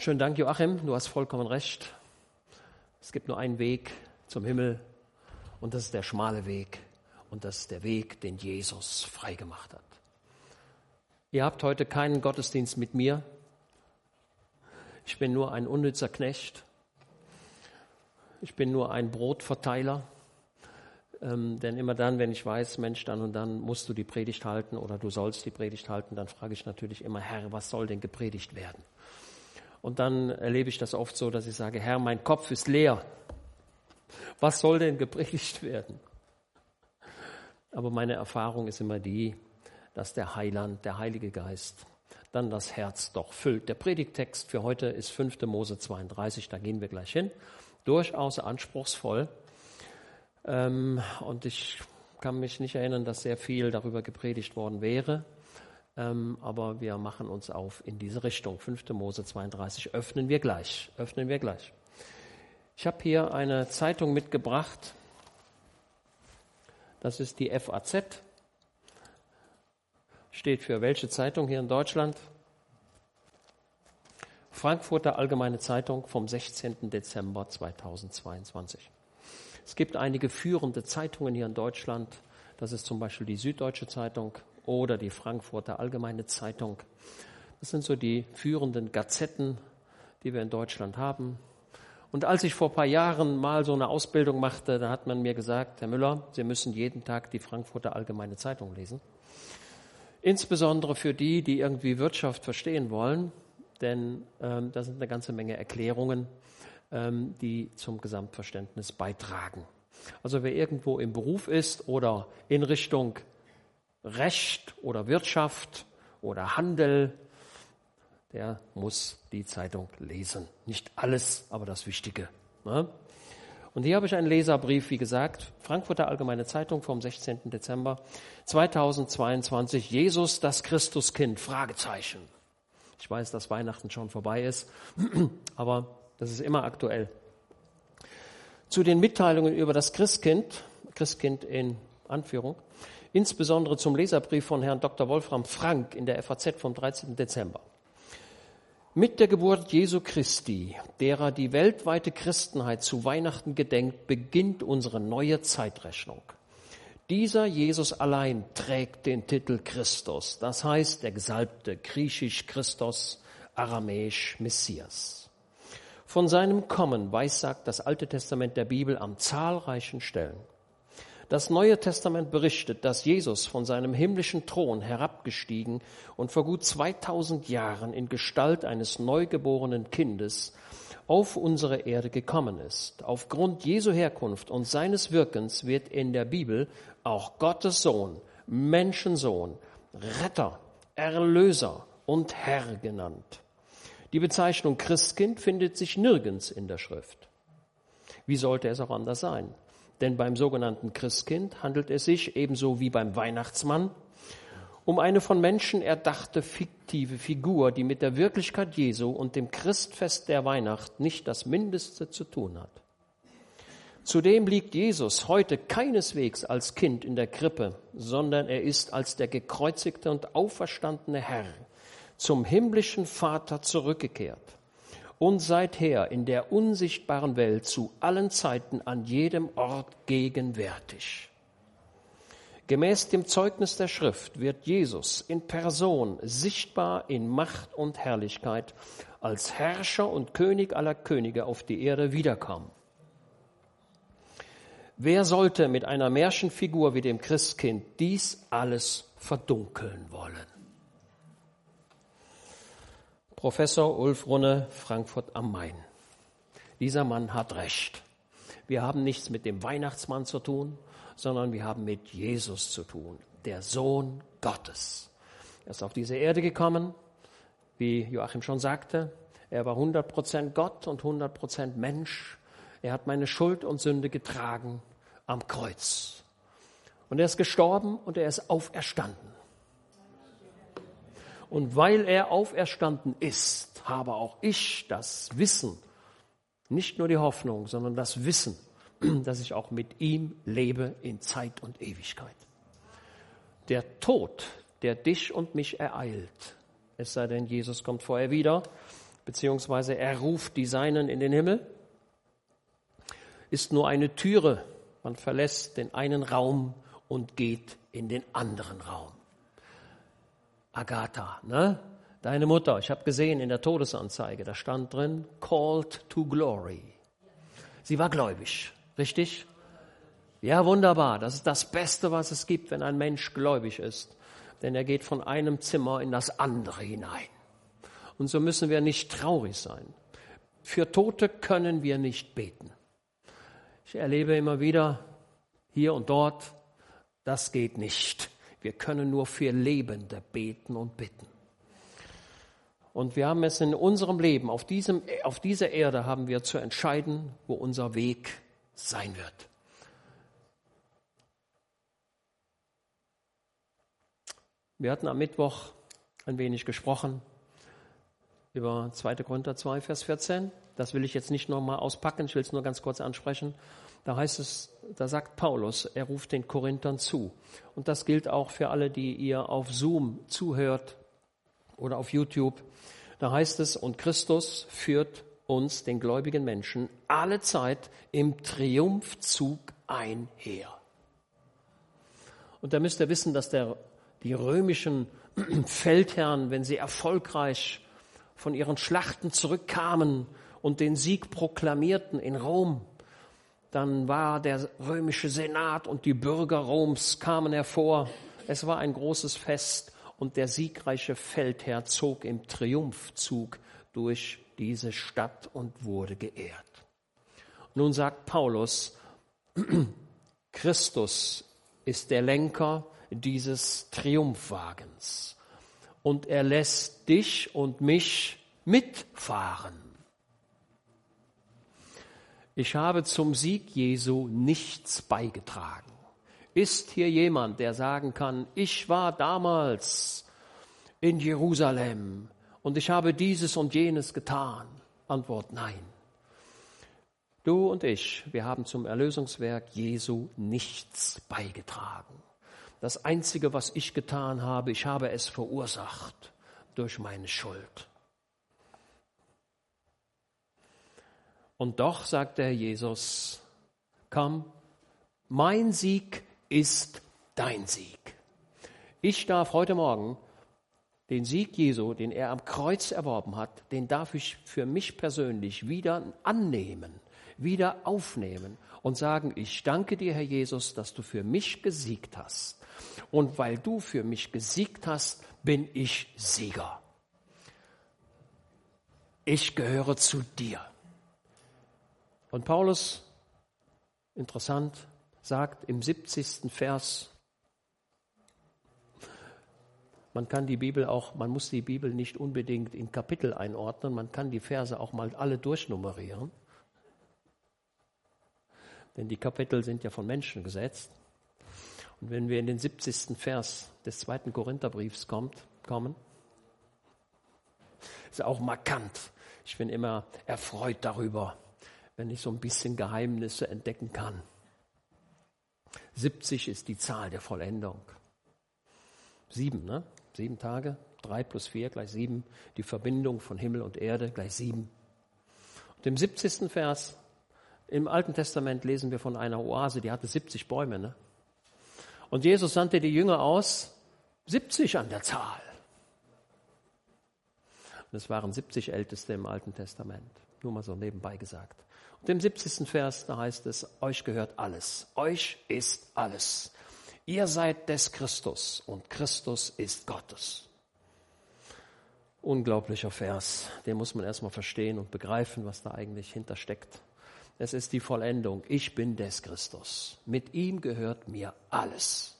Schönen Dank, Joachim. Du hast vollkommen recht. Es gibt nur einen Weg zum Himmel und das ist der schmale Weg und das ist der Weg, den Jesus freigemacht hat. Ihr habt heute keinen Gottesdienst mit mir. Ich bin nur ein unnützer Knecht. Ich bin nur ein Brotverteiler. Ähm, denn immer dann, wenn ich weiß, Mensch, dann und dann musst du die Predigt halten oder du sollst die Predigt halten, dann frage ich natürlich immer, Herr, was soll denn gepredigt werden? Und dann erlebe ich das oft so, dass ich sage, Herr, mein Kopf ist leer. Was soll denn gepredigt werden? Aber meine Erfahrung ist immer die, dass der Heiland, der Heilige Geist, dann das Herz doch füllt. Der Predigtext für heute ist 5. Mose 32, da gehen wir gleich hin. Durchaus anspruchsvoll. Ähm, und ich kann mich nicht erinnern, dass sehr viel darüber gepredigt worden wäre. Ähm, aber wir machen uns auf in diese Richtung. 5. Mose 32 öffnen wir gleich. Öffnen wir gleich. Ich habe hier eine Zeitung mitgebracht. Das ist die FAZ. Steht für welche Zeitung hier in Deutschland? Frankfurter Allgemeine Zeitung vom 16. Dezember 2022. Es gibt einige führende Zeitungen hier in Deutschland. Das ist zum Beispiel die Süddeutsche Zeitung oder die Frankfurter Allgemeine Zeitung. Das sind so die führenden Gazetten, die wir in Deutschland haben. Und als ich vor ein paar Jahren mal so eine Ausbildung machte, da hat man mir gesagt, Herr Müller, Sie müssen jeden Tag die Frankfurter Allgemeine Zeitung lesen. Insbesondere für die, die irgendwie Wirtschaft verstehen wollen, denn ähm, da sind eine ganze Menge Erklärungen, ähm, die zum Gesamtverständnis beitragen. Also wer irgendwo im Beruf ist oder in Richtung Recht oder Wirtschaft oder Handel der muss die Zeitung lesen. Nicht alles, aber das Wichtige. Ne? Und hier habe ich einen Leserbrief, wie gesagt, Frankfurter Allgemeine Zeitung vom 16. Dezember 2022. Jesus, das Christuskind? Fragezeichen. Ich weiß, dass Weihnachten schon vorbei ist, aber das ist immer aktuell. Zu den Mitteilungen über das Christkind, Christkind in Anführung, insbesondere zum Leserbrief von Herrn Dr. Wolfram Frank in der FAZ vom 13. Dezember. Mit der Geburt Jesu Christi, derer die weltweite Christenheit zu Weihnachten gedenkt, beginnt unsere neue Zeitrechnung. Dieser Jesus allein trägt den Titel Christus, das heißt der Gesalbte, griechisch Christus, aramäisch Messias. Von seinem Kommen weissagt das Alte Testament der Bibel an zahlreichen Stellen. Das Neue Testament berichtet, dass Jesus von seinem himmlischen Thron herabgestiegen und vor gut 2000 Jahren in Gestalt eines neugeborenen Kindes auf unsere Erde gekommen ist. Aufgrund Jesu Herkunft und seines Wirkens wird in der Bibel auch Gottes Sohn, Menschensohn, Retter, Erlöser und Herr genannt. Die Bezeichnung Christkind findet sich nirgends in der Schrift. Wie sollte es auch anders sein? Denn beim sogenannten Christkind handelt es sich, ebenso wie beim Weihnachtsmann, um eine von Menschen erdachte fiktive Figur, die mit der Wirklichkeit Jesu und dem Christfest der Weihnacht nicht das Mindeste zu tun hat. Zudem liegt Jesus heute keineswegs als Kind in der Krippe, sondern er ist als der gekreuzigte und auferstandene Herr zum himmlischen Vater zurückgekehrt und seither in der unsichtbaren Welt zu allen Zeiten an jedem Ort gegenwärtig. Gemäß dem Zeugnis der Schrift wird Jesus in Person sichtbar in Macht und Herrlichkeit als Herrscher und König aller Könige auf die Erde wiederkommen. Wer sollte mit einer Märchenfigur wie dem Christkind dies alles verdunkeln wollen? Professor Ulf Runne, Frankfurt am Main. Dieser Mann hat recht. Wir haben nichts mit dem Weihnachtsmann zu tun, sondern wir haben mit Jesus zu tun, der Sohn Gottes. Er ist auf diese Erde gekommen, wie Joachim schon sagte. Er war 100% Gott und 100% Mensch. Er hat meine Schuld und Sünde getragen am Kreuz. Und er ist gestorben und er ist auferstanden. Und weil er auferstanden ist, habe auch ich das Wissen, nicht nur die Hoffnung, sondern das Wissen, dass ich auch mit ihm lebe in Zeit und Ewigkeit. Der Tod, der dich und mich ereilt, es sei denn, Jesus kommt vorher wieder, beziehungsweise er ruft die Seinen in den Himmel, ist nur eine Türe. Man verlässt den einen Raum und geht in den anderen Raum. Agatha, ne? Deine Mutter, ich habe gesehen in der Todesanzeige, da stand drin, called to glory. Sie war gläubig, richtig? Ja, wunderbar. Das ist das Beste, was es gibt, wenn ein Mensch gläubig ist. Denn er geht von einem Zimmer in das andere hinein. Und so müssen wir nicht traurig sein. Für Tote können wir nicht beten. Ich erlebe immer wieder hier und dort, das geht nicht. Wir können nur für Lebende beten und bitten. Und wir haben es in unserem Leben, auf, diesem, auf dieser Erde haben wir zu entscheiden, wo unser Weg sein wird. Wir hatten am Mittwoch ein wenig gesprochen über 2. Korinther 2, Vers 14. Das will ich jetzt nicht nochmal auspacken, ich will es nur ganz kurz ansprechen. Da heißt es, da sagt Paulus, er ruft den Korinthern zu. Und das gilt auch für alle, die ihr auf Zoom zuhört oder auf YouTube. Da heißt es, und Christus führt uns, den gläubigen Menschen, alle Zeit im Triumphzug einher. Und da müsst ihr wissen, dass der, die römischen Feldherren, wenn sie erfolgreich von ihren Schlachten zurückkamen und den Sieg proklamierten in Rom, dann war der römische Senat und die Bürger Roms kamen hervor. Es war ein großes Fest und der siegreiche Feldherr zog im Triumphzug durch diese Stadt und wurde geehrt. Nun sagt Paulus, Christus ist der Lenker dieses Triumphwagens und er lässt dich und mich mitfahren. Ich habe zum Sieg Jesu nichts beigetragen. Ist hier jemand, der sagen kann, ich war damals in Jerusalem und ich habe dieses und jenes getan? Antwort nein. Du und ich, wir haben zum Erlösungswerk Jesu nichts beigetragen. Das Einzige, was ich getan habe, ich habe es verursacht durch meine Schuld. Und doch sagt der Herr Jesus, komm, mein Sieg ist dein Sieg. Ich darf heute Morgen den Sieg Jesu, den er am Kreuz erworben hat, den darf ich für mich persönlich wieder annehmen, wieder aufnehmen und sagen, ich danke dir, Herr Jesus, dass du für mich gesiegt hast. Und weil du für mich gesiegt hast, bin ich Sieger. Ich gehöre zu dir. Und Paulus, interessant, sagt im 70. Vers, man kann die Bibel auch, man muss die Bibel nicht unbedingt in Kapitel einordnen, man kann die Verse auch mal alle durchnummerieren. Denn die Kapitel sind ja von Menschen gesetzt. Und wenn wir in den 70. Vers des zweiten Korintherbriefs kommt, kommen, ist auch markant. Ich bin immer erfreut darüber, wenn ich so ein bisschen Geheimnisse entdecken kann. 70 ist die Zahl der Vollendung. Sieben, ne? Sieben Tage, drei plus vier gleich sieben. Die Verbindung von Himmel und Erde gleich sieben. Und im 70. Vers im Alten Testament lesen wir von einer Oase, die hatte 70 Bäume. Ne? Und Jesus sandte die Jünger aus, 70 an der Zahl. Und es waren 70 Älteste im Alten Testament. Nur mal so nebenbei gesagt. Und im 70. Vers, da heißt es, euch gehört alles. Euch ist alles. Ihr seid des Christus und Christus ist Gottes. Unglaublicher Vers. Den muss man erstmal verstehen und begreifen, was da eigentlich hintersteckt. Es ist die Vollendung. Ich bin des Christus. Mit ihm gehört mir alles.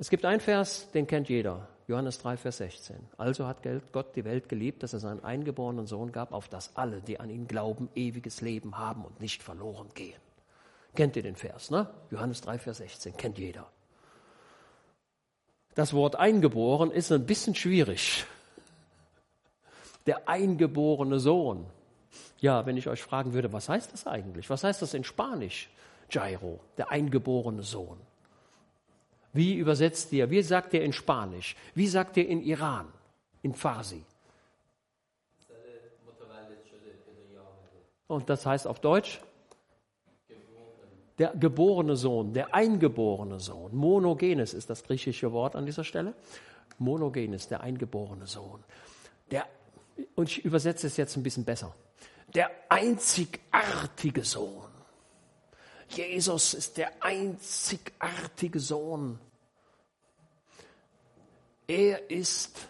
Es gibt einen Vers, den kennt jeder. Johannes 3, Vers 16. Also hat Gott die Welt geliebt, dass er seinen eingeborenen Sohn gab, auf dass alle, die an ihn glauben, ewiges Leben haben und nicht verloren gehen. Kennt ihr den Vers, ne? Johannes 3, Vers 16, kennt jeder. Das Wort eingeboren ist ein bisschen schwierig. Der eingeborene Sohn. Ja, wenn ich euch fragen würde, was heißt das eigentlich? Was heißt das in Spanisch? Jairo, der eingeborene Sohn. Wie übersetzt ihr? Wie sagt ihr in Spanisch? Wie sagt ihr in Iran? In Farsi? Und das heißt auf Deutsch? Der geborene Sohn, der eingeborene Sohn. Monogenes ist das griechische Wort an dieser Stelle. Monogenes, der eingeborene Sohn. Der, und ich übersetze es jetzt ein bisschen besser. Der einzigartige Sohn. Jesus ist der einzigartige Sohn. Er ist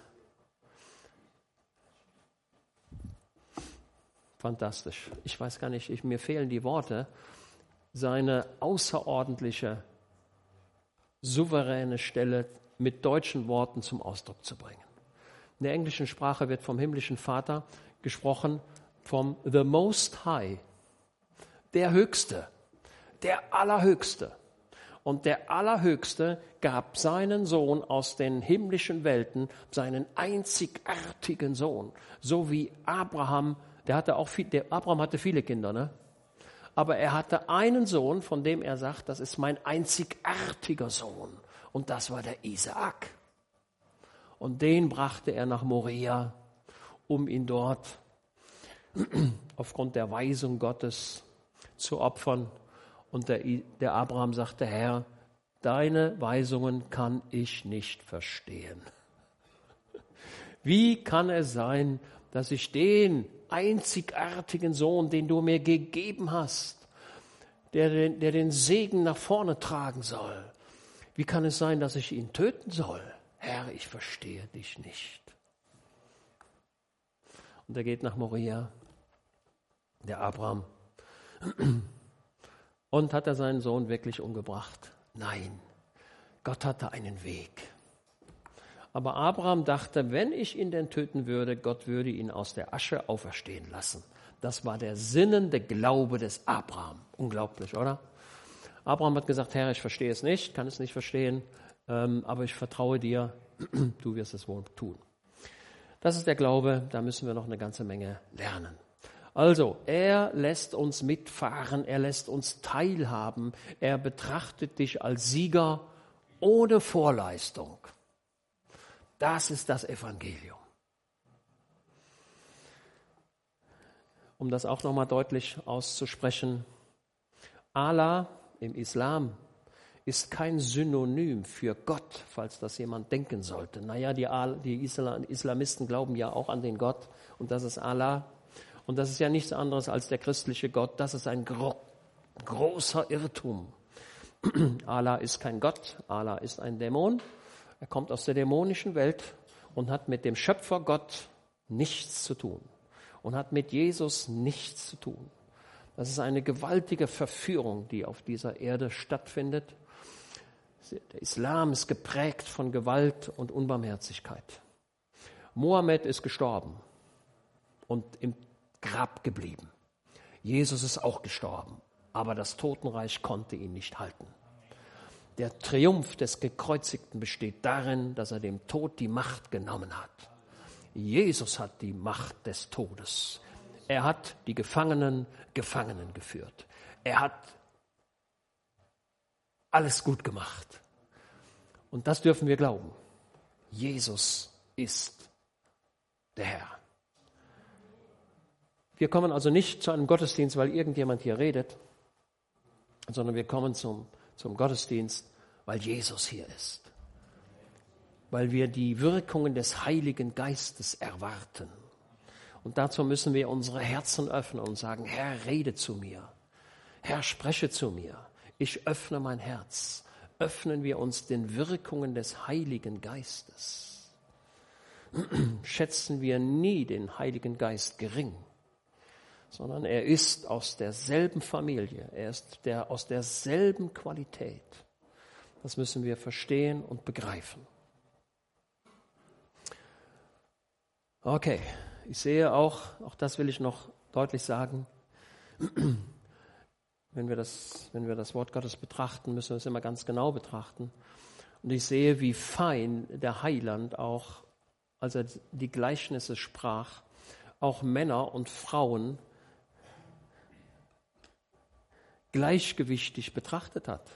fantastisch. Ich weiß gar nicht, ich, mir fehlen die Worte. Seine außerordentliche, souveräne Stelle mit deutschen Worten zum Ausdruck zu bringen. In der englischen Sprache wird vom himmlischen Vater gesprochen vom The Most High, der Höchste, der Allerhöchste. Und der Allerhöchste gab seinen Sohn aus den himmlischen Welten, seinen einzigartigen Sohn, so wie Abraham, der hatte auch viel, der Abraham hatte viele Kinder, ne? Aber er hatte einen Sohn, von dem er sagt, das ist mein einzigartiger Sohn. Und das war der Isaak. Und den brachte er nach Moria, um ihn dort aufgrund der Weisung Gottes zu opfern. Und der, der Abraham sagte, Herr, deine Weisungen kann ich nicht verstehen. Wie kann es sein, dass ich den einzigartigen Sohn, den du mir gegeben hast, der der den Segen nach vorne tragen soll, wie kann es sein, dass ich ihn töten soll? Herr, ich verstehe dich nicht. Und er geht nach Moria, der Abraham. Und hat er seinen Sohn wirklich umgebracht? Nein, Gott hatte einen Weg. Aber Abraham dachte, wenn ich ihn denn töten würde, Gott würde ihn aus der Asche auferstehen lassen. Das war der sinnende Glaube des Abraham. Unglaublich, oder? Abraham hat gesagt, Herr, ich verstehe es nicht, kann es nicht verstehen, ähm, aber ich vertraue dir, du wirst es wohl tun. Das ist der Glaube, da müssen wir noch eine ganze Menge lernen. Also, er lässt uns mitfahren, er lässt uns teilhaben, er betrachtet dich als Sieger ohne Vorleistung. Das ist das Evangelium. Um das auch nochmal deutlich auszusprechen, Allah im Islam ist kein Synonym für Gott, falls das jemand denken sollte. Naja, die, die Islamisten glauben ja auch an den Gott und das ist Allah. Und das ist ja nichts anderes als der christliche Gott. Das ist ein gro großer Irrtum. Allah ist kein Gott, Allah ist ein Dämon. Er kommt aus der dämonischen Welt und hat mit dem Schöpfer Gott nichts zu tun und hat mit Jesus nichts zu tun. Das ist eine gewaltige Verführung, die auf dieser Erde stattfindet. Der Islam ist geprägt von Gewalt und Unbarmherzigkeit. Mohammed ist gestorben und im Grab geblieben. Jesus ist auch gestorben, aber das Totenreich konnte ihn nicht halten. Der Triumph des Gekreuzigten besteht darin, dass er dem Tod die Macht genommen hat. Jesus hat die Macht des Todes. Er hat die Gefangenen Gefangenen geführt. Er hat alles gut gemacht. Und das dürfen wir glauben. Jesus ist der Herr. Wir kommen also nicht zu einem Gottesdienst, weil irgendjemand hier redet, sondern wir kommen zum, zum Gottesdienst, weil Jesus hier ist. Weil wir die Wirkungen des Heiligen Geistes erwarten. Und dazu müssen wir unsere Herzen öffnen und sagen, Herr, rede zu mir. Herr, spreche zu mir. Ich öffne mein Herz. Öffnen wir uns den Wirkungen des Heiligen Geistes. Schätzen wir nie den Heiligen Geist gering sondern er ist aus derselben Familie, er ist der, aus derselben Qualität. Das müssen wir verstehen und begreifen. Okay, ich sehe auch, auch das will ich noch deutlich sagen, wenn wir das, wenn wir das Wort Gottes betrachten, müssen wir es immer ganz genau betrachten. Und ich sehe, wie fein der Heiland auch, als er die Gleichnisse sprach, auch Männer und Frauen gleichgewichtig betrachtet hat.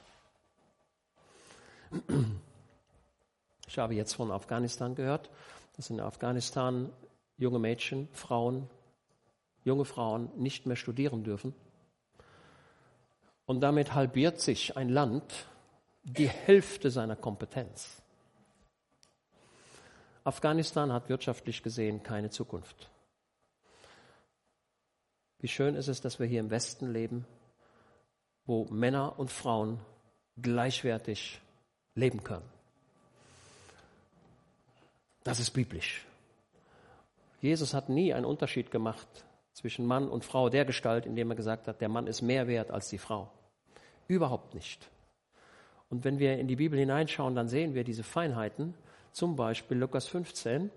Ich habe jetzt von Afghanistan gehört, dass in Afghanistan junge Mädchen, Frauen junge Frauen nicht mehr studieren dürfen. Und damit halbiert sich ein Land die Hälfte seiner Kompetenz. Afghanistan hat wirtschaftlich gesehen keine Zukunft. Wie schön ist es, dass wir hier im Westen leben, wo Männer und Frauen gleichwertig leben können. Das ist biblisch. Jesus hat nie einen Unterschied gemacht zwischen Mann und Frau der Gestalt, indem er gesagt hat, der Mann ist mehr wert als die Frau. Überhaupt nicht. Und wenn wir in die Bibel hineinschauen, dann sehen wir diese Feinheiten. Zum Beispiel Lukas 15.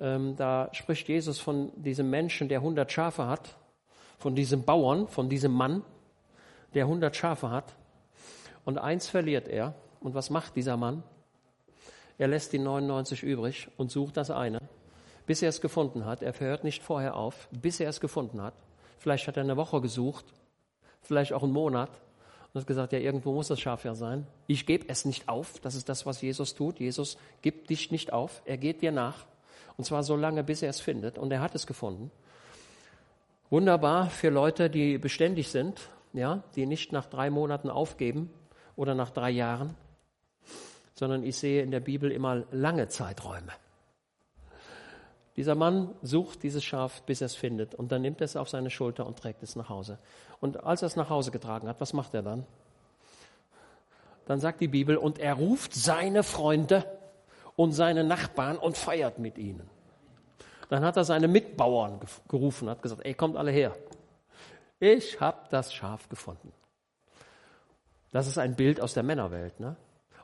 Ähm, da spricht Jesus von diesem Menschen, der 100 Schafe hat, von diesem Bauern, von diesem Mann, der 100 Schafe hat. Und eins verliert er. Und was macht dieser Mann? Er lässt die 99 übrig und sucht das eine, bis er es gefunden hat. Er verhört nicht vorher auf, bis er es gefunden hat. Vielleicht hat er eine Woche gesucht, vielleicht auch einen Monat und hat gesagt, ja, irgendwo muss das Schaf ja sein. Ich gebe es nicht auf. Das ist das, was Jesus tut. Jesus gibt dich nicht auf. Er geht dir nach. Und zwar so lange, bis er es findet. Und er hat es gefunden. Wunderbar für Leute, die beständig sind, ja, die nicht nach drei Monaten aufgeben oder nach drei Jahren, sondern ich sehe in der Bibel immer lange Zeiträume. Dieser Mann sucht dieses Schaf, bis er es findet, und dann nimmt er es auf seine Schulter und trägt es nach Hause. Und als er es nach Hause getragen hat, was macht er dann? Dann sagt die Bibel, und er ruft seine Freunde und seine Nachbarn und feiert mit ihnen. Dann hat er seine Mitbauern gerufen, hat gesagt, ey, kommt alle her. Ich habe das Schaf gefunden. Das ist ein Bild aus der Männerwelt. Ne?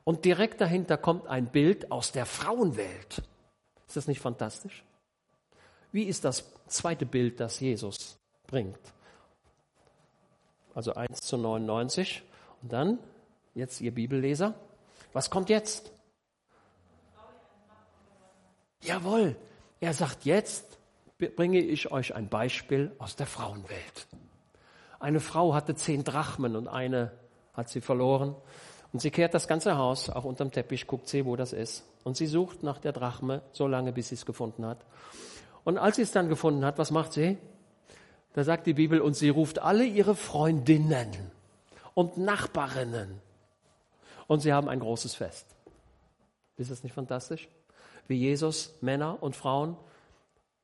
Und direkt dahinter kommt ein Bild aus der Frauenwelt. Ist das nicht fantastisch? Wie ist das zweite Bild, das Jesus bringt? Also 1 zu 99. Und dann, jetzt ihr Bibelleser, was kommt jetzt? Jawohl, er sagt jetzt, bringe ich euch ein Beispiel aus der Frauenwelt. Eine Frau hatte zehn Drachmen und eine hat sie verloren. Und sie kehrt das ganze Haus, auch unterm Teppich, guckt sie, wo das ist. Und sie sucht nach der Drachme so lange, bis sie es gefunden hat. Und als sie es dann gefunden hat, was macht sie? Da sagt die Bibel, und sie ruft alle ihre Freundinnen und Nachbarinnen. Und sie haben ein großes Fest. Ist das nicht fantastisch? Wie Jesus Männer und Frauen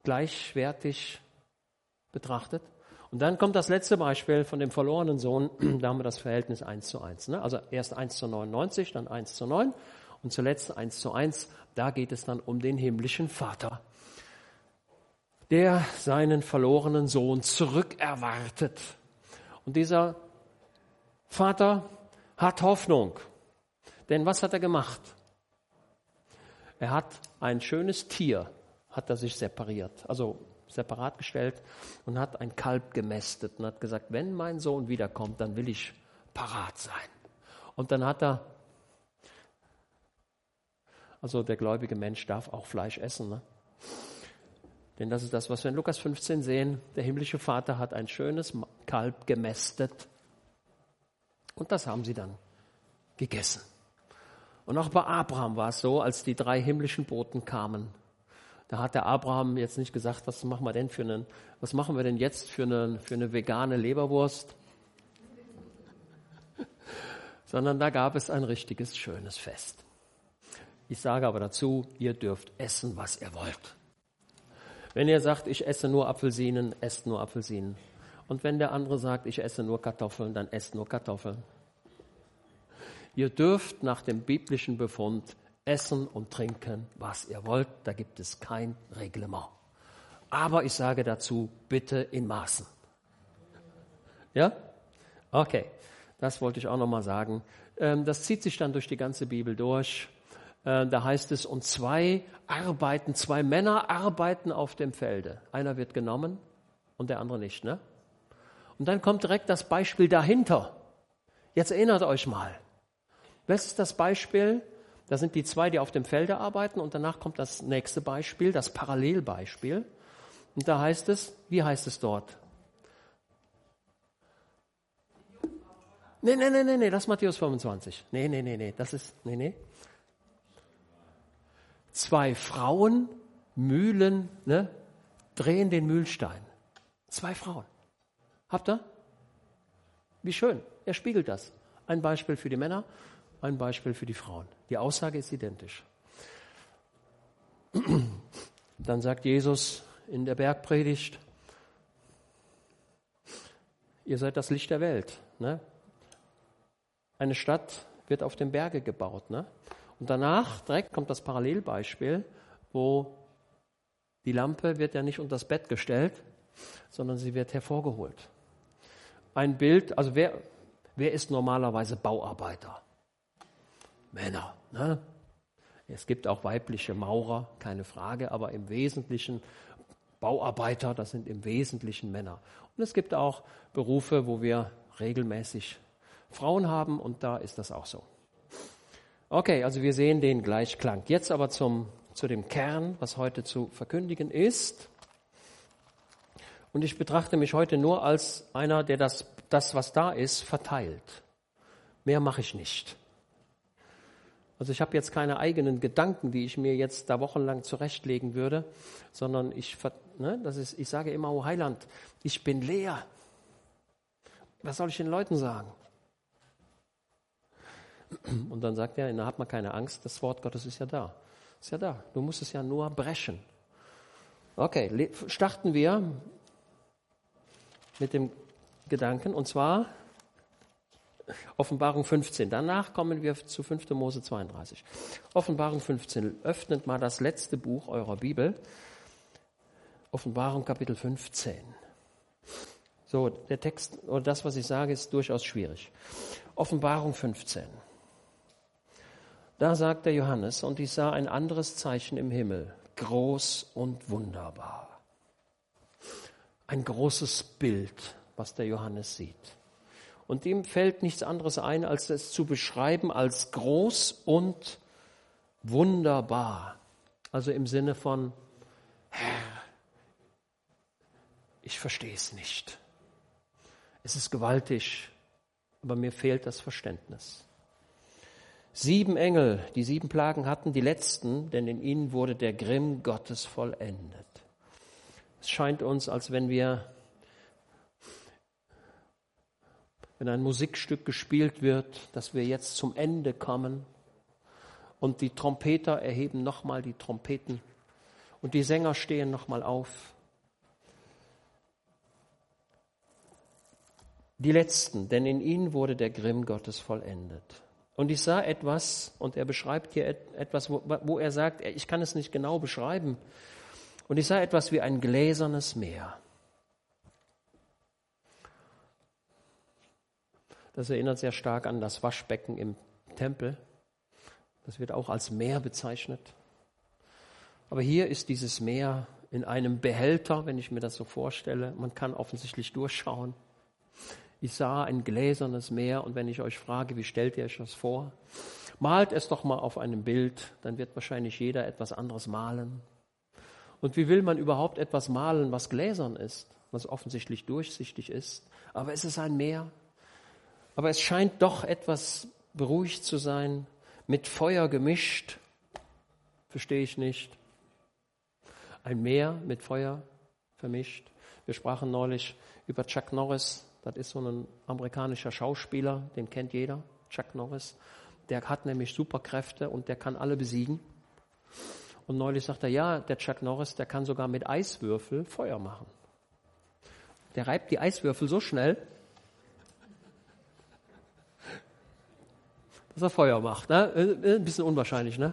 gleichwertig betrachtet. Und dann kommt das letzte Beispiel von dem verlorenen Sohn. Da haben wir das Verhältnis 1 zu 1. Ne? Also erst 1 zu 99, dann 1 zu 9 und zuletzt 1 zu 1. Da geht es dann um den himmlischen Vater, der seinen verlorenen Sohn zurückerwartet. Und dieser Vater hat Hoffnung. Denn was hat er gemacht? Er hat ein schönes Tier, hat er sich separiert. Also separat gestellt und hat ein Kalb gemästet und hat gesagt, wenn mein Sohn wiederkommt, dann will ich parat sein. Und dann hat er, also der gläubige Mensch darf auch Fleisch essen, ne? denn das ist das, was wir in Lukas 15 sehen. Der himmlische Vater hat ein schönes Kalb gemästet und das haben sie dann gegessen. Und auch bei Abraham war es so, als die drei himmlischen Boten kamen da hat der Abraham jetzt nicht gesagt, was machen wir denn für einen, was machen wir denn jetzt für eine, für eine vegane Leberwurst? Sondern da gab es ein richtiges, schönes Fest. Ich sage aber dazu, ihr dürft essen, was ihr wollt. Wenn ihr sagt, ich esse nur Apfelsinen, esst nur Apfelsinen. Und wenn der andere sagt, ich esse nur Kartoffeln, dann esst nur Kartoffeln. Ihr dürft nach dem biblischen Befund essen und trinken, was ihr wollt. Da gibt es kein Reglement. Aber ich sage dazu, bitte in Maßen. Ja? Okay. Das wollte ich auch nochmal sagen. Ähm, das zieht sich dann durch die ganze Bibel durch. Äh, da heißt es, und zwei arbeiten, zwei Männer arbeiten auf dem Felde. Einer wird genommen und der andere nicht, ne? Und dann kommt direkt das Beispiel dahinter. Jetzt erinnert euch mal. Was ist das Beispiel? Das sind die zwei, die auf dem Felde arbeiten und danach kommt das nächste Beispiel, das Parallelbeispiel. Und da heißt es, wie heißt es dort? Nee, nee, nee, nee, nee, das ist Matthäus 25. Nee, nee, nee, nee, das ist, nee, nee. Zwei Frauen mühlen, ne, drehen den Mühlstein. Zwei Frauen. Habt ihr? Wie schön. Er spiegelt das. Ein Beispiel für die Männer, ein Beispiel für die Frauen. Die Aussage ist identisch. Dann sagt Jesus in der Bergpredigt, ihr seid das Licht der Welt. Ne? Eine Stadt wird auf dem Berge gebaut. Ne? Und danach direkt kommt das Parallelbeispiel, wo die Lampe wird ja nicht unter das Bett gestellt, sondern sie wird hervorgeholt. Ein Bild, also wer, wer ist normalerweise Bauarbeiter? Männer. Ne? Es gibt auch weibliche Maurer, keine Frage, aber im Wesentlichen Bauarbeiter, das sind im Wesentlichen Männer. Und es gibt auch Berufe, wo wir regelmäßig Frauen haben und da ist das auch so. Okay, also wir sehen den Gleichklang. Jetzt aber zum, zu dem Kern, was heute zu verkündigen ist. Und ich betrachte mich heute nur als einer, der das, das was da ist, verteilt. Mehr mache ich nicht. Also ich habe jetzt keine eigenen Gedanken, die ich mir jetzt da wochenlang zurechtlegen würde, sondern ich, ne, das ist, ich sage immer, oh Heiland, ich bin leer. Was soll ich den Leuten sagen? Und dann sagt er, na, hat man keine Angst, das Wort Gottes ist ja da. Ist ja da. Du musst es ja nur brechen. Okay, starten wir mit dem Gedanken, und zwar Offenbarung 15. Danach kommen wir zu 5. Mose 32. Offenbarung 15. Öffnet mal das letzte Buch eurer Bibel. Offenbarung Kapitel 15. So, der Text oder das, was ich sage, ist durchaus schwierig. Offenbarung 15. Da sagt der Johannes, und ich sah ein anderes Zeichen im Himmel, groß und wunderbar. Ein großes Bild, was der Johannes sieht. Und ihm fällt nichts anderes ein, als es zu beschreiben als groß und wunderbar. Also im Sinne von, Herr, ich verstehe es nicht. Es ist gewaltig, aber mir fehlt das Verständnis. Sieben Engel, die sieben Plagen hatten, die letzten, denn in ihnen wurde der Grimm Gottes vollendet. Es scheint uns, als wenn wir wenn ein Musikstück gespielt wird, dass wir jetzt zum Ende kommen und die Trompeter erheben nochmal die Trompeten und die Sänger stehen nochmal auf. Die letzten, denn in ihnen wurde der Grimm Gottes vollendet. Und ich sah etwas, und er beschreibt hier etwas, wo, wo er sagt, ich kann es nicht genau beschreiben. Und ich sah etwas wie ein gläsernes Meer. Das erinnert sehr stark an das Waschbecken im Tempel. Das wird auch als Meer bezeichnet. Aber hier ist dieses Meer in einem Behälter, wenn ich mir das so vorstelle. Man kann offensichtlich durchschauen. Ich sah ein gläsernes Meer und wenn ich euch frage, wie stellt ihr euch das vor? Malt es doch mal auf einem Bild, dann wird wahrscheinlich jeder etwas anderes malen. Und wie will man überhaupt etwas malen, was gläsern ist, was offensichtlich durchsichtig ist? Aber es ist ein Meer. Aber es scheint doch etwas beruhigt zu sein, mit Feuer gemischt. Verstehe ich nicht. Ein Meer mit Feuer vermischt. Wir sprachen neulich über Chuck Norris. Das ist so ein amerikanischer Schauspieler, den kennt jeder. Chuck Norris. Der hat nämlich Superkräfte und der kann alle besiegen. Und neulich sagt er, ja, der Chuck Norris, der kann sogar mit Eiswürfel Feuer machen. Der reibt die Eiswürfel so schnell, dass er Feuer macht. Ne? Äh, ein bisschen unwahrscheinlich, ne?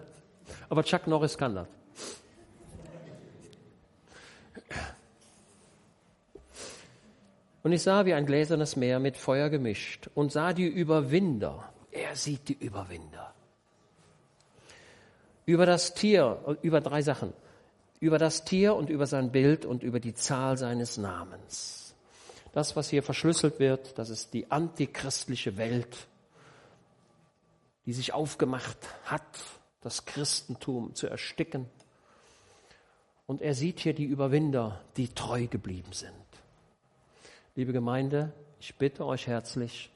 Aber Chuck Norris kann das. Und ich sah wie ein gläsernes Meer mit Feuer gemischt und sah die Überwinder. Er sieht die Überwinder. Über das Tier, über drei Sachen. Über das Tier und über sein Bild und über die Zahl seines Namens. Das, was hier verschlüsselt wird, das ist die antichristliche Welt die sich aufgemacht hat, das Christentum zu ersticken. Und er sieht hier die Überwinder, die treu geblieben sind. Liebe Gemeinde, ich bitte euch herzlich,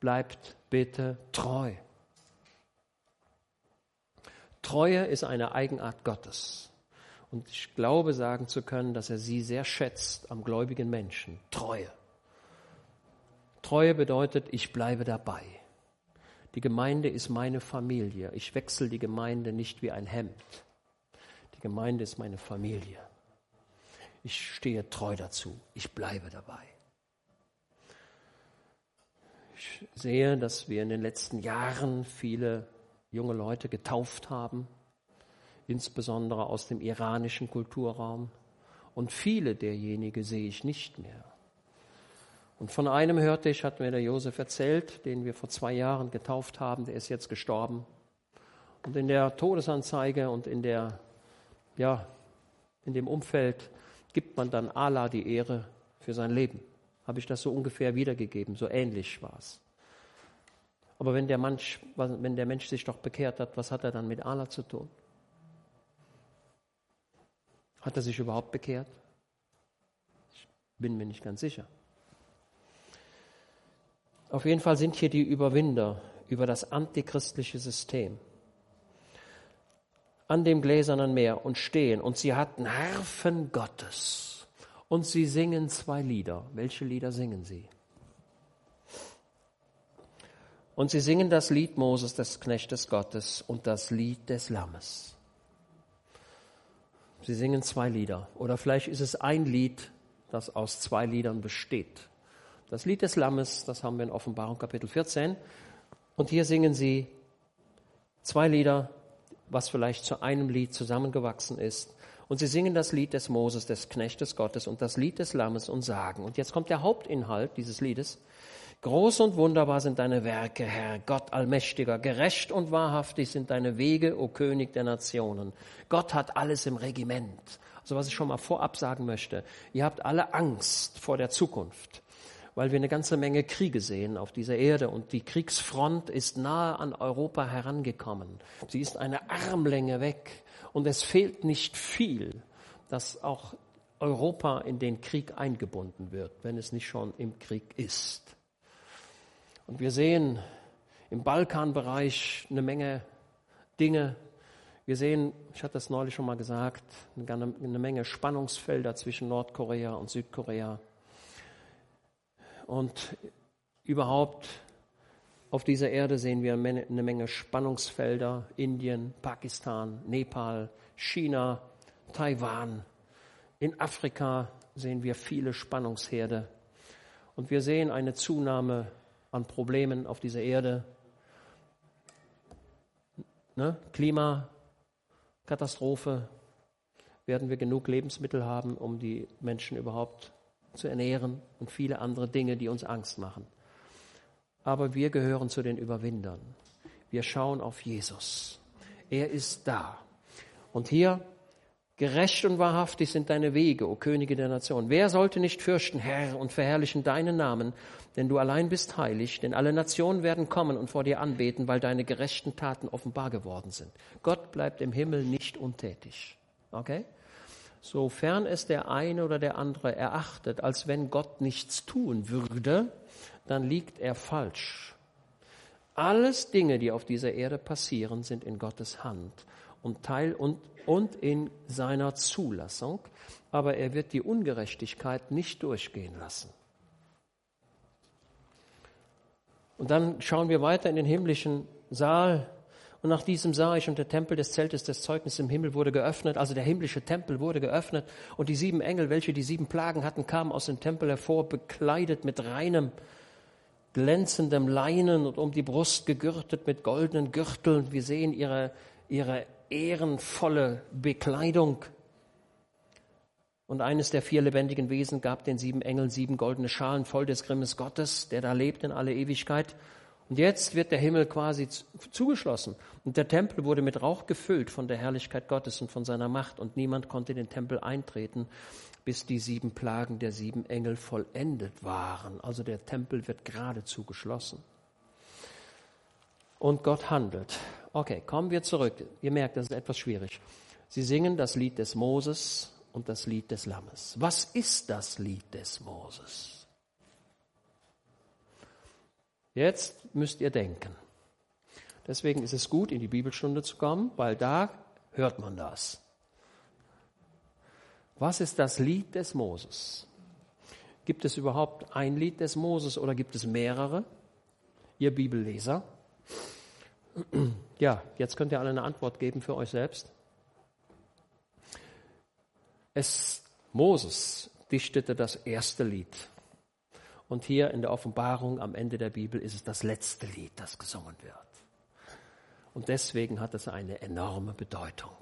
bleibt bitte treu. Treue ist eine Eigenart Gottes. Und ich glaube sagen zu können, dass er sie sehr schätzt am gläubigen Menschen. Treue. Treue bedeutet, ich bleibe dabei. Die Gemeinde ist meine Familie. Ich wechsle die Gemeinde nicht wie ein Hemd. Die Gemeinde ist meine Familie. Ich stehe treu dazu. Ich bleibe dabei. Ich sehe, dass wir in den letzten Jahren viele junge Leute getauft haben, insbesondere aus dem iranischen Kulturraum. Und viele derjenigen sehe ich nicht mehr. Und von einem hörte ich, hat mir der Josef erzählt, den wir vor zwei Jahren getauft haben, der ist jetzt gestorben. Und in der Todesanzeige und in der, ja, in dem Umfeld gibt man dann Allah die Ehre für sein Leben. Habe ich das so ungefähr wiedergegeben, so ähnlich war es. Aber wenn der, Mensch, wenn der Mensch sich doch bekehrt hat, was hat er dann mit Allah zu tun? Hat er sich überhaupt bekehrt? Ich bin mir nicht ganz sicher. Auf jeden Fall sind hier die Überwinder über das antichristliche System an dem gläsernen Meer und stehen und sie hatten Harfen Gottes und sie singen zwei Lieder. Welche Lieder singen sie? Und sie singen das Lied Moses des Knechtes Gottes und das Lied des Lammes. Sie singen zwei Lieder oder vielleicht ist es ein Lied, das aus zwei Liedern besteht. Das Lied des Lammes, das haben wir in Offenbarung Kapitel 14. Und hier singen sie zwei Lieder, was vielleicht zu einem Lied zusammengewachsen ist. Und sie singen das Lied des Moses, des Knechtes Gottes und das Lied des Lammes und sagen. Und jetzt kommt der Hauptinhalt dieses Liedes. Groß und wunderbar sind deine Werke, Herr, Gott allmächtiger, gerecht und wahrhaftig sind deine Wege, o König der Nationen. Gott hat alles im Regiment. Also was ich schon mal vorab sagen möchte, ihr habt alle Angst vor der Zukunft weil wir eine ganze Menge Kriege sehen auf dieser Erde und die Kriegsfront ist nahe an Europa herangekommen. Sie ist eine Armlänge weg und es fehlt nicht viel, dass auch Europa in den Krieg eingebunden wird, wenn es nicht schon im Krieg ist. Und wir sehen im Balkanbereich eine Menge Dinge. Wir sehen, ich hatte das neulich schon mal gesagt, eine Menge Spannungsfelder zwischen Nordkorea und Südkorea. Und überhaupt auf dieser Erde sehen wir eine Menge Spannungsfelder. Indien, Pakistan, Nepal, China, Taiwan. In Afrika sehen wir viele Spannungsherde. Und wir sehen eine Zunahme an Problemen auf dieser Erde. Ne? Klimakatastrophe. Werden wir genug Lebensmittel haben, um die Menschen überhaupt zu ernähren und viele andere Dinge, die uns Angst machen. Aber wir gehören zu den Überwindern. Wir schauen auf Jesus. Er ist da. Und hier, gerecht und wahrhaftig sind deine Wege, o Könige der Nation. Wer sollte nicht fürchten, Herr, und verherrlichen deinen Namen, denn du allein bist heilig, denn alle Nationen werden kommen und vor dir anbeten, weil deine gerechten Taten offenbar geworden sind. Gott bleibt im Himmel nicht untätig. Okay? Sofern es der eine oder der andere erachtet, als wenn Gott nichts tun würde, dann liegt er falsch. Alles Dinge, die auf dieser Erde passieren, sind in Gottes Hand und Teil und, und in seiner Zulassung, aber er wird die Ungerechtigkeit nicht durchgehen lassen. Und dann schauen wir weiter in den himmlischen Saal und nach diesem sah ich, und der Tempel des Zeltes des Zeugnisses im Himmel wurde geöffnet, also der himmlische Tempel wurde geöffnet, und die sieben Engel, welche die sieben Plagen hatten, kamen aus dem Tempel hervor, bekleidet mit reinem, glänzendem Leinen und um die Brust gegürtet mit goldenen Gürteln. Wir sehen ihre, ihre ehrenvolle Bekleidung. Und eines der vier lebendigen Wesen gab den sieben Engeln sieben goldene Schalen voll des Grimmes Gottes, der da lebt in alle Ewigkeit. Und jetzt wird der Himmel quasi zugeschlossen. Und der Tempel wurde mit Rauch gefüllt von der Herrlichkeit Gottes und von seiner Macht. Und niemand konnte in den Tempel eintreten, bis die sieben Plagen der sieben Engel vollendet waren. Also der Tempel wird geradezu geschlossen. Und Gott handelt. Okay, kommen wir zurück. Ihr merkt, das ist etwas schwierig. Sie singen das Lied des Moses und das Lied des Lammes. Was ist das Lied des Moses? Jetzt müsst ihr denken. Deswegen ist es gut, in die Bibelstunde zu kommen, weil da hört man das. Was ist das Lied des Moses? Gibt es überhaupt ein Lied des Moses oder gibt es mehrere? Ihr Bibelleser? Ja, jetzt könnt ihr alle eine Antwort geben für euch selbst. Es, Moses dichtete das erste Lied. Und hier in der Offenbarung am Ende der Bibel ist es das letzte Lied, das gesungen wird. Und deswegen hat es eine enorme Bedeutung.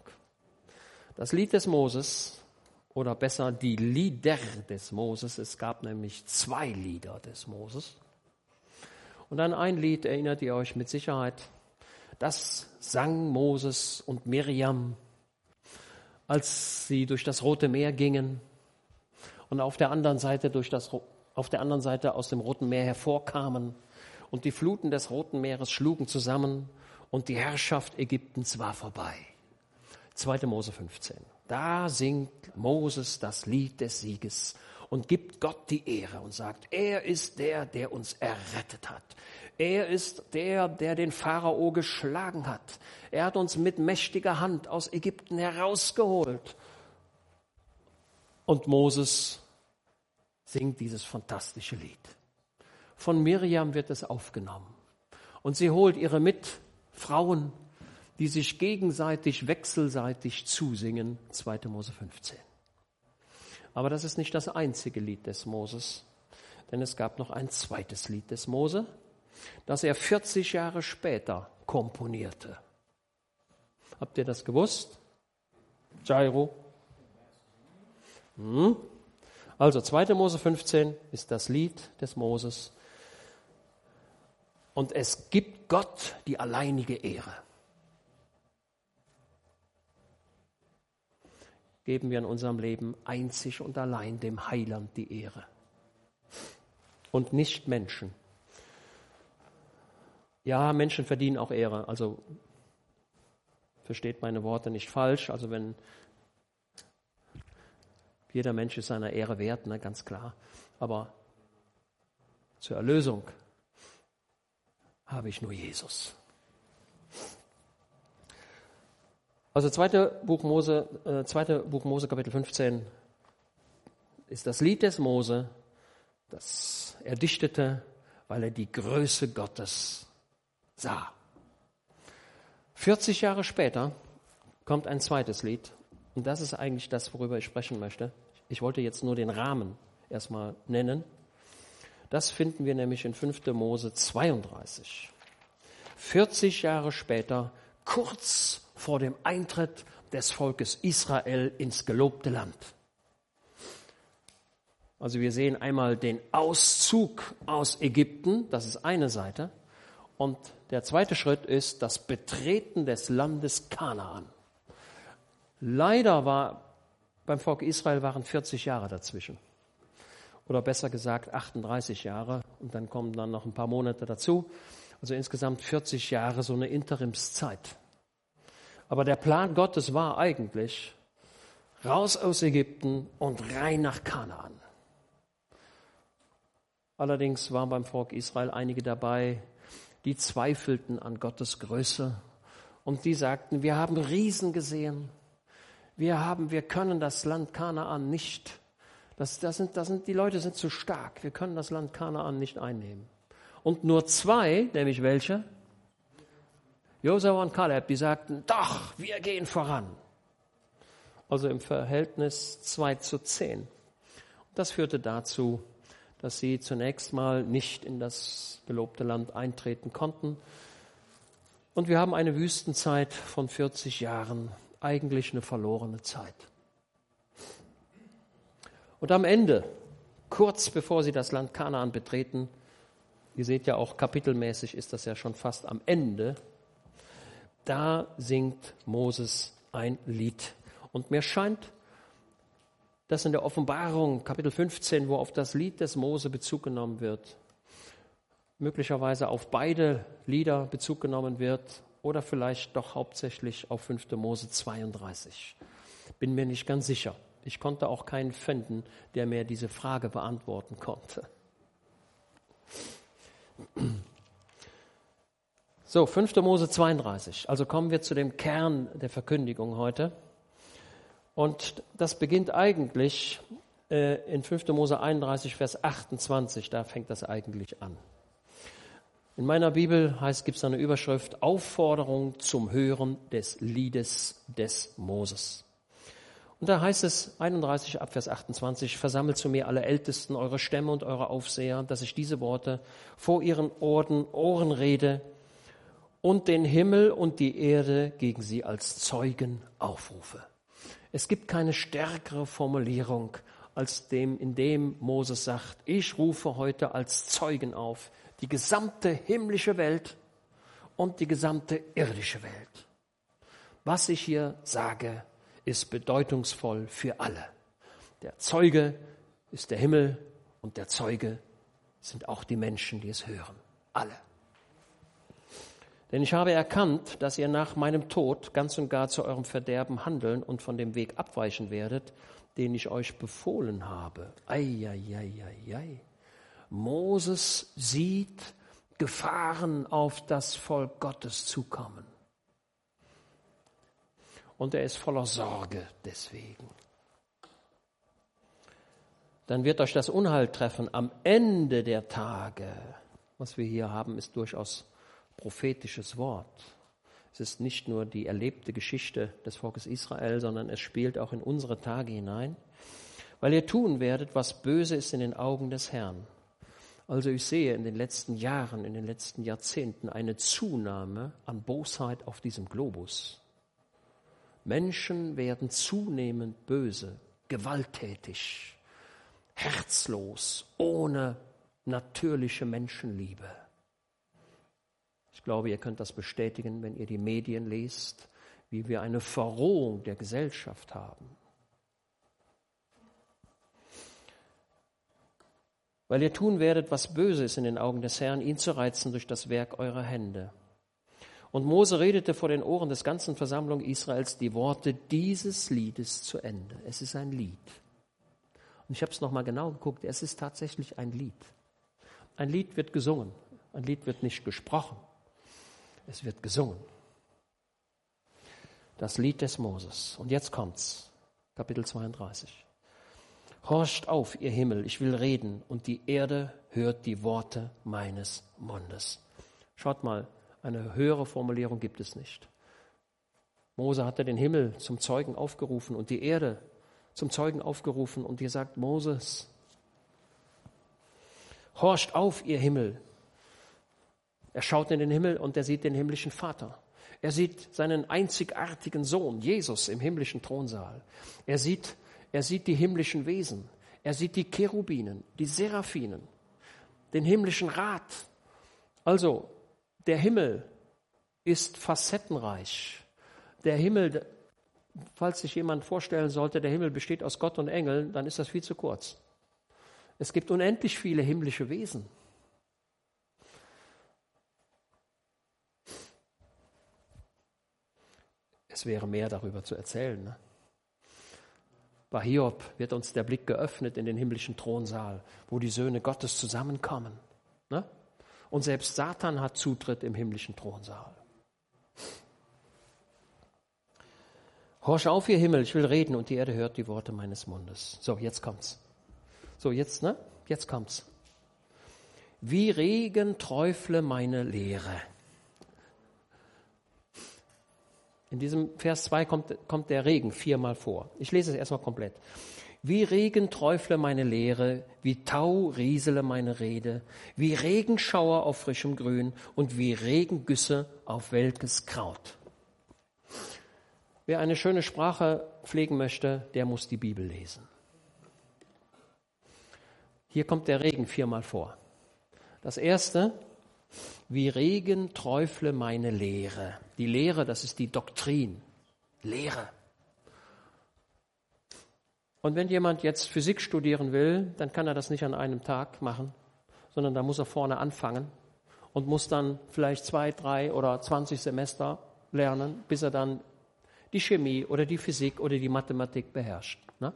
Das Lied des Moses, oder besser die Lieder des Moses, es gab nämlich zwei Lieder des Moses. Und an ein Lied erinnert ihr euch mit Sicherheit, das sang Moses und Miriam als sie durch das Rote Meer gingen und auf der anderen Seite durch das auf der anderen Seite aus dem Roten Meer hervorkamen und die Fluten des Roten Meeres schlugen zusammen und die Herrschaft Ägyptens war vorbei. 2. Mose 15. Da singt Moses das Lied des Sieges und gibt Gott die Ehre und sagt, er ist der, der uns errettet hat. Er ist der, der den Pharao geschlagen hat. Er hat uns mit mächtiger Hand aus Ägypten herausgeholt. Und Moses singt dieses fantastische Lied. Von Miriam wird es aufgenommen. Und sie holt ihre Mitfrauen, die sich gegenseitig, wechselseitig zusingen. 2. Mose 15. Aber das ist nicht das einzige Lied des Moses, denn es gab noch ein zweites Lied des Mose, das er 40 Jahre später komponierte. Habt ihr das gewusst? Jairo? Hm? Also 2. Mose 15 ist das Lied des Moses. Und es gibt Gott die alleinige Ehre. Geben wir in unserem Leben einzig und allein dem Heiland die Ehre. Und nicht Menschen. Ja, Menschen verdienen auch Ehre. Also versteht meine Worte nicht falsch. Also wenn jeder Mensch ist seiner Ehre wert, ne, ganz klar. Aber zur Erlösung habe ich nur Jesus. Also zweite Buch Mose, äh, zweite Buch Mose Kapitel 15 ist das Lied des Mose, das er dichtete, weil er die Größe Gottes sah. 40 Jahre später kommt ein zweites Lied und das ist eigentlich das, worüber ich sprechen möchte. Ich wollte jetzt nur den Rahmen erstmal nennen. Das finden wir nämlich in 5. Mose 32. 40 Jahre später, kurz vor dem Eintritt des Volkes Israel ins gelobte Land. Also wir sehen einmal den Auszug aus Ägypten, das ist eine Seite, und der zweite Schritt ist das Betreten des Landes Kanaan. Leider war beim Volk Israel waren 40 Jahre dazwischen. Oder besser gesagt 38 Jahre. Und dann kommen dann noch ein paar Monate dazu. Also insgesamt 40 Jahre so eine Interimszeit. Aber der Plan Gottes war eigentlich raus aus Ägypten und rein nach Kanaan. Allerdings waren beim Volk Israel einige dabei, die zweifelten an Gottes Größe und die sagten, wir haben Riesen gesehen, wir haben, wir können das Land Kanaan nicht. Das, das sind, das sind, die Leute sind zu stark. Wir können das Land Kanaan nicht einnehmen. Und nur zwei, nämlich welche? Josua und Kaleb, die sagten, doch, wir gehen voran. Also im Verhältnis 2 zu 10. das führte dazu, dass sie zunächst mal nicht in das gelobte Land eintreten konnten. Und wir haben eine Wüstenzeit von 40 Jahren, eigentlich eine verlorene Zeit. Und am Ende, kurz bevor sie das Land Kanaan betreten, ihr seht ja auch kapitelmäßig ist das ja schon fast am Ende, da singt Moses ein Lied. Und mir scheint, dass in der Offenbarung, Kapitel 15, wo auf das Lied des Mose Bezug genommen wird, möglicherweise auf beide Lieder Bezug genommen wird oder vielleicht doch hauptsächlich auf 5. Mose 32. Bin mir nicht ganz sicher. Ich konnte auch keinen finden, der mir diese Frage beantworten konnte. So, 5. Mose 32. Also kommen wir zu dem Kern der Verkündigung heute. Und das beginnt eigentlich äh, in 5. Mose 31, Vers 28, da fängt das eigentlich an. In meiner Bibel heißt, gibt es eine Überschrift Aufforderung zum Hören des Liedes des Moses. Und da heißt es 31 ab Vers 28, versammelt zu mir alle Ältesten, eure Stämme und eure Aufseher, dass ich diese Worte vor ihren Ohren, Ohren rede und den Himmel und die Erde gegen sie als Zeugen aufrufe. Es gibt keine stärkere Formulierung als dem, in dem Moses sagt, ich rufe heute als Zeugen auf die gesamte himmlische Welt und die gesamte irdische Welt. Was ich hier sage, ist bedeutungsvoll für alle. Der Zeuge ist der Himmel und der Zeuge sind auch die Menschen, die es hören. Alle. Denn ich habe erkannt, dass ihr nach meinem Tod ganz und gar zu eurem Verderben handeln und von dem Weg abweichen werdet, den ich euch befohlen habe. Eieieiei. Moses sieht Gefahren auf das Volk Gottes zukommen. Und er ist voller Sorge deswegen. Dann wird euch das Unheil treffen am Ende der Tage. Was wir hier haben, ist durchaus prophetisches Wort. Es ist nicht nur die erlebte Geschichte des Volkes Israel, sondern es spielt auch in unsere Tage hinein, weil ihr tun werdet, was böse ist in den Augen des Herrn. Also ich sehe in den letzten Jahren, in den letzten Jahrzehnten eine Zunahme an Bosheit auf diesem Globus. Menschen werden zunehmend böse, gewalttätig, herzlos, ohne natürliche Menschenliebe. Ich glaube, ihr könnt das bestätigen, wenn ihr die Medien lest, wie wir eine Verrohung der Gesellschaft haben. Weil ihr tun werdet, was böse ist in den Augen des Herrn, ihn zu reizen durch das Werk eurer Hände. Und Mose redete vor den Ohren des ganzen Versammlung Israels die Worte dieses Liedes zu Ende. Es ist ein Lied. Und ich habe es nochmal genau geguckt, es ist tatsächlich ein Lied. Ein Lied wird gesungen, ein Lied wird nicht gesprochen, es wird gesungen. Das Lied des Moses. Und jetzt kommt's, Kapitel 32. Horcht auf, ihr Himmel, ich will reden, und die Erde hört die Worte meines Mundes. Schaut mal, eine höhere Formulierung gibt es nicht. Mose hatte den Himmel zum Zeugen aufgerufen und die Erde zum Zeugen aufgerufen und ihr sagt, Moses, horcht auf, ihr Himmel. Er schaut in den Himmel und er sieht den himmlischen Vater. Er sieht seinen einzigartigen Sohn, Jesus, im himmlischen Thronsaal. Er sieht er sieht die himmlischen Wesen. Er sieht die Cherubinen, die Seraphinen, den himmlischen Rat. Also, der Himmel ist facettenreich. Der Himmel, falls sich jemand vorstellen sollte, der Himmel besteht aus Gott und Engeln, dann ist das viel zu kurz. Es gibt unendlich viele himmlische Wesen. Es wäre mehr darüber zu erzählen. Ne? Bei Hiob wird uns der Blick geöffnet in den himmlischen Thronsaal, wo die Söhne Gottes zusammenkommen. Ne? Und selbst Satan hat Zutritt im himmlischen Thronsaal. Horch auf, ihr Himmel, ich will reden und die Erde hört die Worte meines Mundes. So, jetzt kommt's. So, jetzt, ne? Jetzt kommt's. Wie Regen träufle meine Lehre. In diesem Vers 2 kommt, kommt der Regen viermal vor. Ich lese es erstmal komplett. Wie Regen träufle meine Lehre, wie Tau riesele meine Rede, wie Regenschauer auf frischem Grün und wie Regengüsse auf welkes Kraut. Wer eine schöne Sprache pflegen möchte, der muss die Bibel lesen. Hier kommt der Regen viermal vor. Das erste, wie Regen träufle meine Lehre. Die Lehre, das ist die Doktrin. Lehre. Und wenn jemand jetzt Physik studieren will, dann kann er das nicht an einem Tag machen, sondern da muss er vorne anfangen und muss dann vielleicht zwei, drei oder zwanzig Semester lernen, bis er dann die Chemie oder die Physik oder die Mathematik beherrscht. Ne?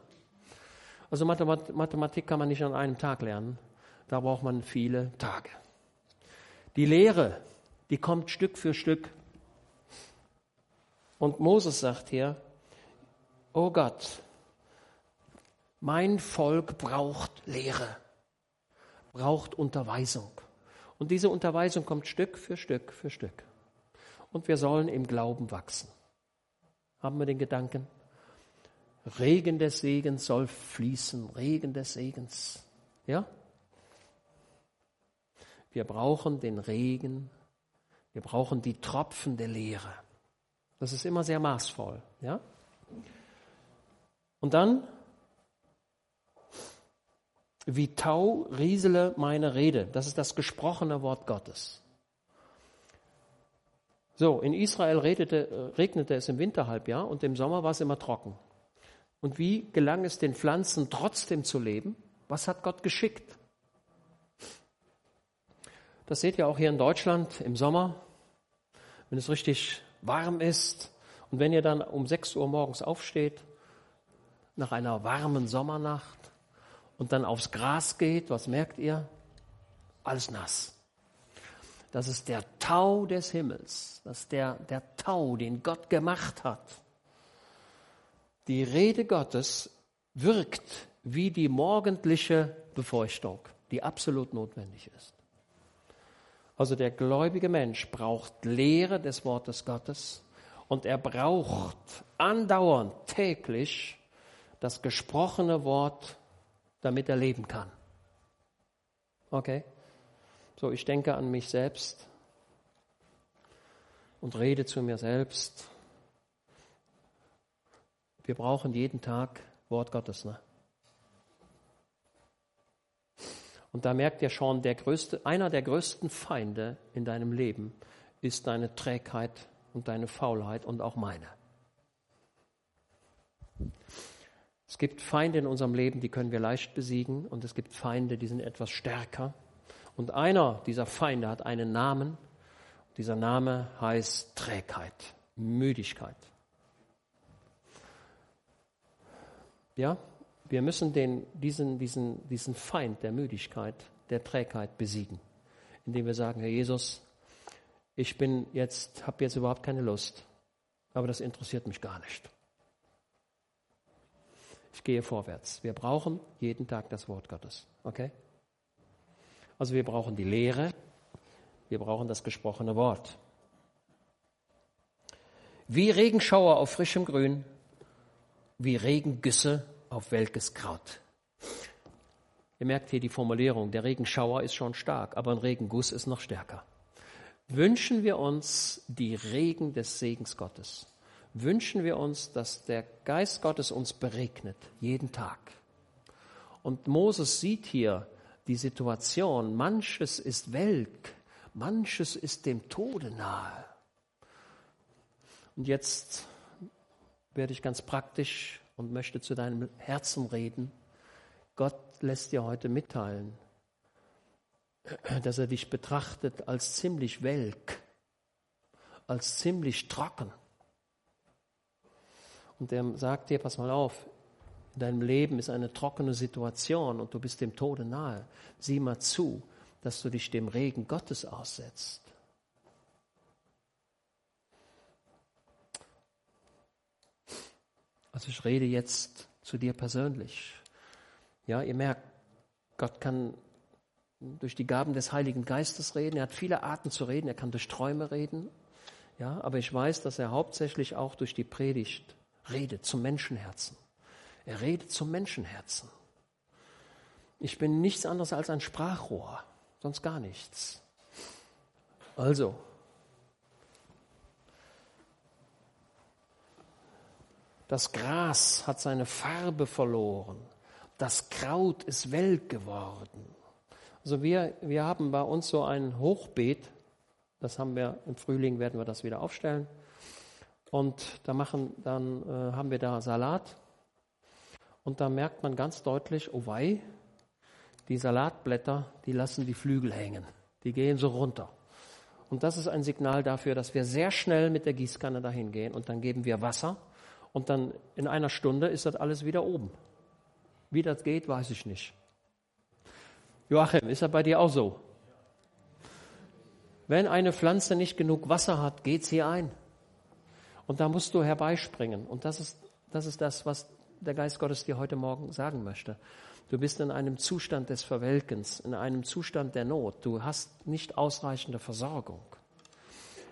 Also Mathematik kann man nicht an einem Tag lernen, da braucht man viele Tage. Die Lehre, die kommt Stück für Stück. Und Moses sagt hier, oh Gott, mein Volk braucht Lehre, braucht Unterweisung. Und diese Unterweisung kommt Stück für Stück für Stück. Und wir sollen im Glauben wachsen. Haben wir den Gedanken? Regen des Segens soll fließen, Regen des Segens. Ja? Wir brauchen den Regen, wir brauchen die Tropfen der Lehre. Das ist immer sehr maßvoll. Ja? Und dann, wie Tau riesele meine Rede. Das ist das gesprochene Wort Gottes. So, in Israel regnete, regnete es im Winterhalbjahr und im Sommer war es immer trocken. Und wie gelang es den Pflanzen trotzdem zu leben? Was hat Gott geschickt? Das seht ihr auch hier in Deutschland im Sommer, wenn es richtig warm ist und wenn ihr dann um 6 Uhr morgens aufsteht, nach einer warmen Sommernacht und dann aufs Gras geht, was merkt ihr? Alles nass. Das ist der Tau des Himmels, das ist der, der Tau, den Gott gemacht hat. Die Rede Gottes wirkt wie die morgendliche Befeuchtung, die absolut notwendig ist. Also der gläubige Mensch braucht Lehre des Wortes Gottes und er braucht andauernd täglich das gesprochene Wort, damit er leben kann. Okay? So, ich denke an mich selbst und rede zu mir selbst wir brauchen jeden Tag Wort Gottes. Ne? Und da merkt ihr schon, der größte, einer der größten Feinde in deinem Leben ist deine Trägheit und deine Faulheit und auch meine. Es gibt Feinde in unserem Leben, die können wir leicht besiegen und es gibt Feinde, die sind etwas stärker. Und einer dieser Feinde hat einen Namen. Dieser Name heißt Trägheit, Müdigkeit. Ja, wir müssen den, diesen, diesen, diesen Feind der Müdigkeit, der Trägheit besiegen, indem wir sagen, Herr Jesus, ich bin jetzt, habe jetzt überhaupt keine Lust, aber das interessiert mich gar nicht. Ich gehe vorwärts. Wir brauchen jeden Tag das Wort Gottes. Okay? Also wir brauchen die Lehre, wir brauchen das gesprochene Wort. Wie Regenschauer auf frischem Grün wie Regengüsse auf welkes Kraut. Ihr merkt hier die Formulierung, der Regenschauer ist schon stark, aber ein Regenguss ist noch stärker. Wünschen wir uns die Regen des Segens Gottes. Wünschen wir uns, dass der Geist Gottes uns beregnet, jeden Tag. Und Moses sieht hier die Situation, manches ist welk, manches ist dem Tode nahe. Und jetzt werde ich ganz praktisch und möchte zu deinem Herzen reden. Gott lässt dir heute mitteilen, dass er dich betrachtet als ziemlich welk, als ziemlich trocken. Und er sagt dir, pass mal auf, in deinem Leben ist eine trockene Situation und du bist dem Tode nahe. Sieh mal zu, dass du dich dem Regen Gottes aussetzt. Also ich rede jetzt zu dir persönlich. Ja, ihr merkt, Gott kann durch die Gaben des Heiligen Geistes reden. Er hat viele Arten zu reden. Er kann durch Träume reden. Ja, aber ich weiß, dass er hauptsächlich auch durch die Predigt redet zum Menschenherzen. Er redet zum Menschenherzen. Ich bin nichts anderes als ein Sprachrohr, sonst gar nichts. Also, Das Gras hat seine Farbe verloren. Das Kraut ist welk geworden. Also wir, wir haben bei uns so ein Hochbeet. Das haben wir im Frühling werden wir das wieder aufstellen. Und da machen, dann äh, haben wir da Salat. Und da merkt man ganz deutlich, oh wei, die Salatblätter, die lassen die Flügel hängen. Die gehen so runter. Und das ist ein Signal dafür, dass wir sehr schnell mit der Gießkanne dahin gehen und dann geben wir Wasser und dann in einer Stunde ist das alles wieder oben. Wie das geht, weiß ich nicht. Joachim, ist das bei dir auch so? Wenn eine Pflanze nicht genug Wasser hat, geht sie ein. Und da musst du herbeispringen. Und das ist Das ist das, was der Geist Gottes dir heute Morgen sagen möchte. Du bist in einem Zustand des Verwelkens, in einem Zustand der Not. Du hast nicht ausreichende Versorgung.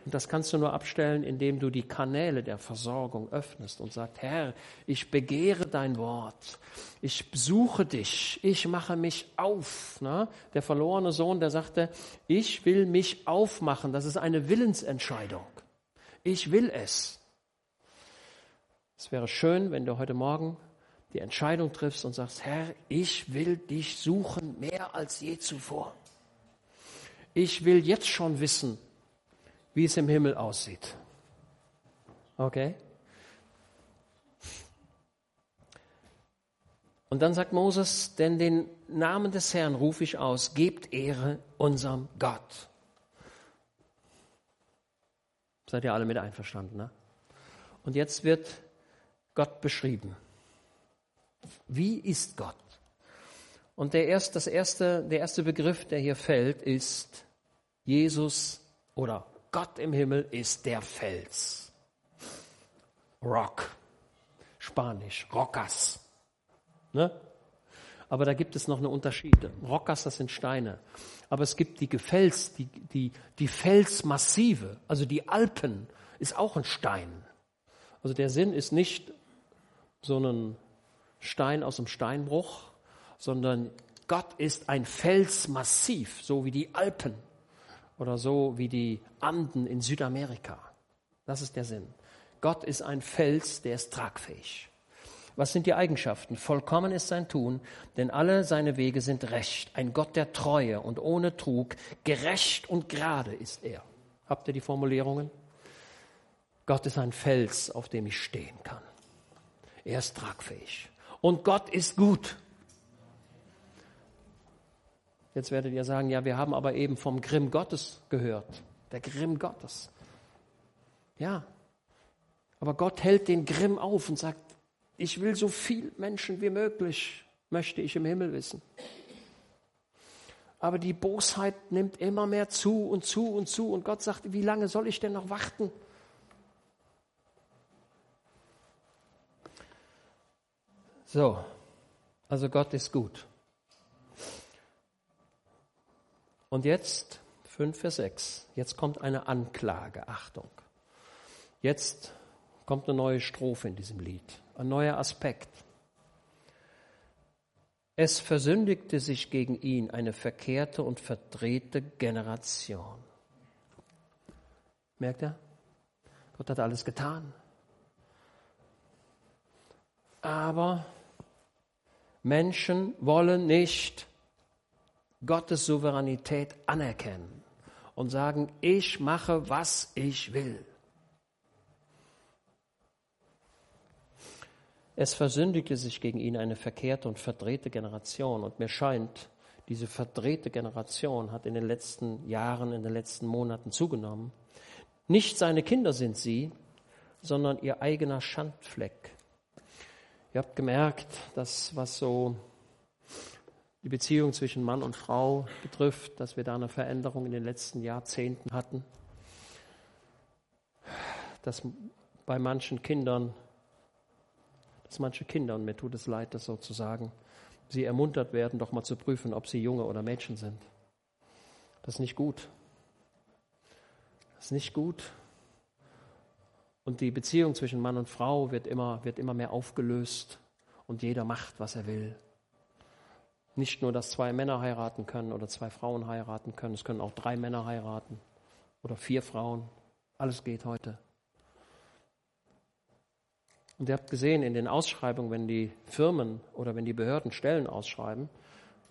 Und das kannst du nur abstellen, indem du die Kanäle der Versorgung öffnest und sagst, Herr, ich begehre dein Wort, ich suche dich, ich mache mich auf. Na? Der verlorene Sohn, der sagte, ich will mich aufmachen. Das ist eine Willensentscheidung. Ich will es. Es wäre schön, wenn du heute Morgen die Entscheidung triffst und sagst, Herr, ich will dich suchen mehr als je zuvor. Ich will jetzt schon wissen, wie es im Himmel aussieht. Okay? Und dann sagt Moses, denn den Namen des Herrn rufe ich aus, gebt Ehre unserem Gott. Seid ihr alle mit einverstanden? Ne? Und jetzt wird Gott beschrieben. Wie ist Gott? Und der erste, das erste, der erste Begriff, der hier fällt, ist Jesus oder Gott im Himmel ist der Fels. Rock. Spanisch. Rockas. Ne? Aber da gibt es noch eine Unterschiede. Rockas, das sind Steine. Aber es gibt die Gefels, die, die, die Felsmassive, also die Alpen, ist auch ein Stein. Also der Sinn ist nicht so ein Stein aus dem Steinbruch, sondern Gott ist ein Felsmassiv, so wie die Alpen oder so wie die Anden in Südamerika. Das ist der Sinn. Gott ist ein Fels, der ist tragfähig. Was sind die Eigenschaften? Vollkommen ist sein Tun, denn alle seine Wege sind recht. Ein Gott der Treue und ohne Trug, gerecht und gerade ist er. Habt ihr die Formulierungen? Gott ist ein Fels, auf dem ich stehen kann. Er ist tragfähig. Und Gott ist gut. Jetzt werdet ihr sagen, ja, wir haben aber eben vom Grimm Gottes gehört. Der Grimm Gottes. Ja. Aber Gott hält den Grimm auf und sagt, ich will so viel Menschen wie möglich, möchte ich im Himmel wissen. Aber die Bosheit nimmt immer mehr zu und zu und zu. Und Gott sagt, wie lange soll ich denn noch warten? So, also Gott ist gut. Und jetzt 5, Vers 6. Jetzt kommt eine Anklage. Achtung. Jetzt kommt eine neue Strophe in diesem Lied. Ein neuer Aspekt. Es versündigte sich gegen ihn eine verkehrte und verdrehte Generation. Merkt ihr? Gott hat alles getan. Aber Menschen wollen nicht Gottes Souveränität anerkennen und sagen, ich mache, was ich will. Es versündigte sich gegen ihn eine verkehrte und verdrehte Generation. Und mir scheint, diese verdrehte Generation hat in den letzten Jahren, in den letzten Monaten zugenommen. Nicht seine Kinder sind sie, sondern ihr eigener Schandfleck. Ihr habt gemerkt, dass was so die Beziehung zwischen Mann und Frau betrifft, dass wir da eine Veränderung in den letzten Jahrzehnten hatten, dass bei manchen Kindern, dass manche Kinder, und mir tut es leid, das so zu sagen, sie ermuntert werden, doch mal zu prüfen, ob sie Junge oder Mädchen sind. Das ist nicht gut. Das ist nicht gut. Und die Beziehung zwischen Mann und Frau wird immer, wird immer mehr aufgelöst und jeder macht, was er will. Nicht nur, dass zwei Männer heiraten können oder zwei Frauen heiraten können, es können auch drei Männer heiraten oder vier Frauen. Alles geht heute. Und ihr habt gesehen, in den Ausschreibungen, wenn die Firmen oder wenn die Behörden Stellen ausschreiben,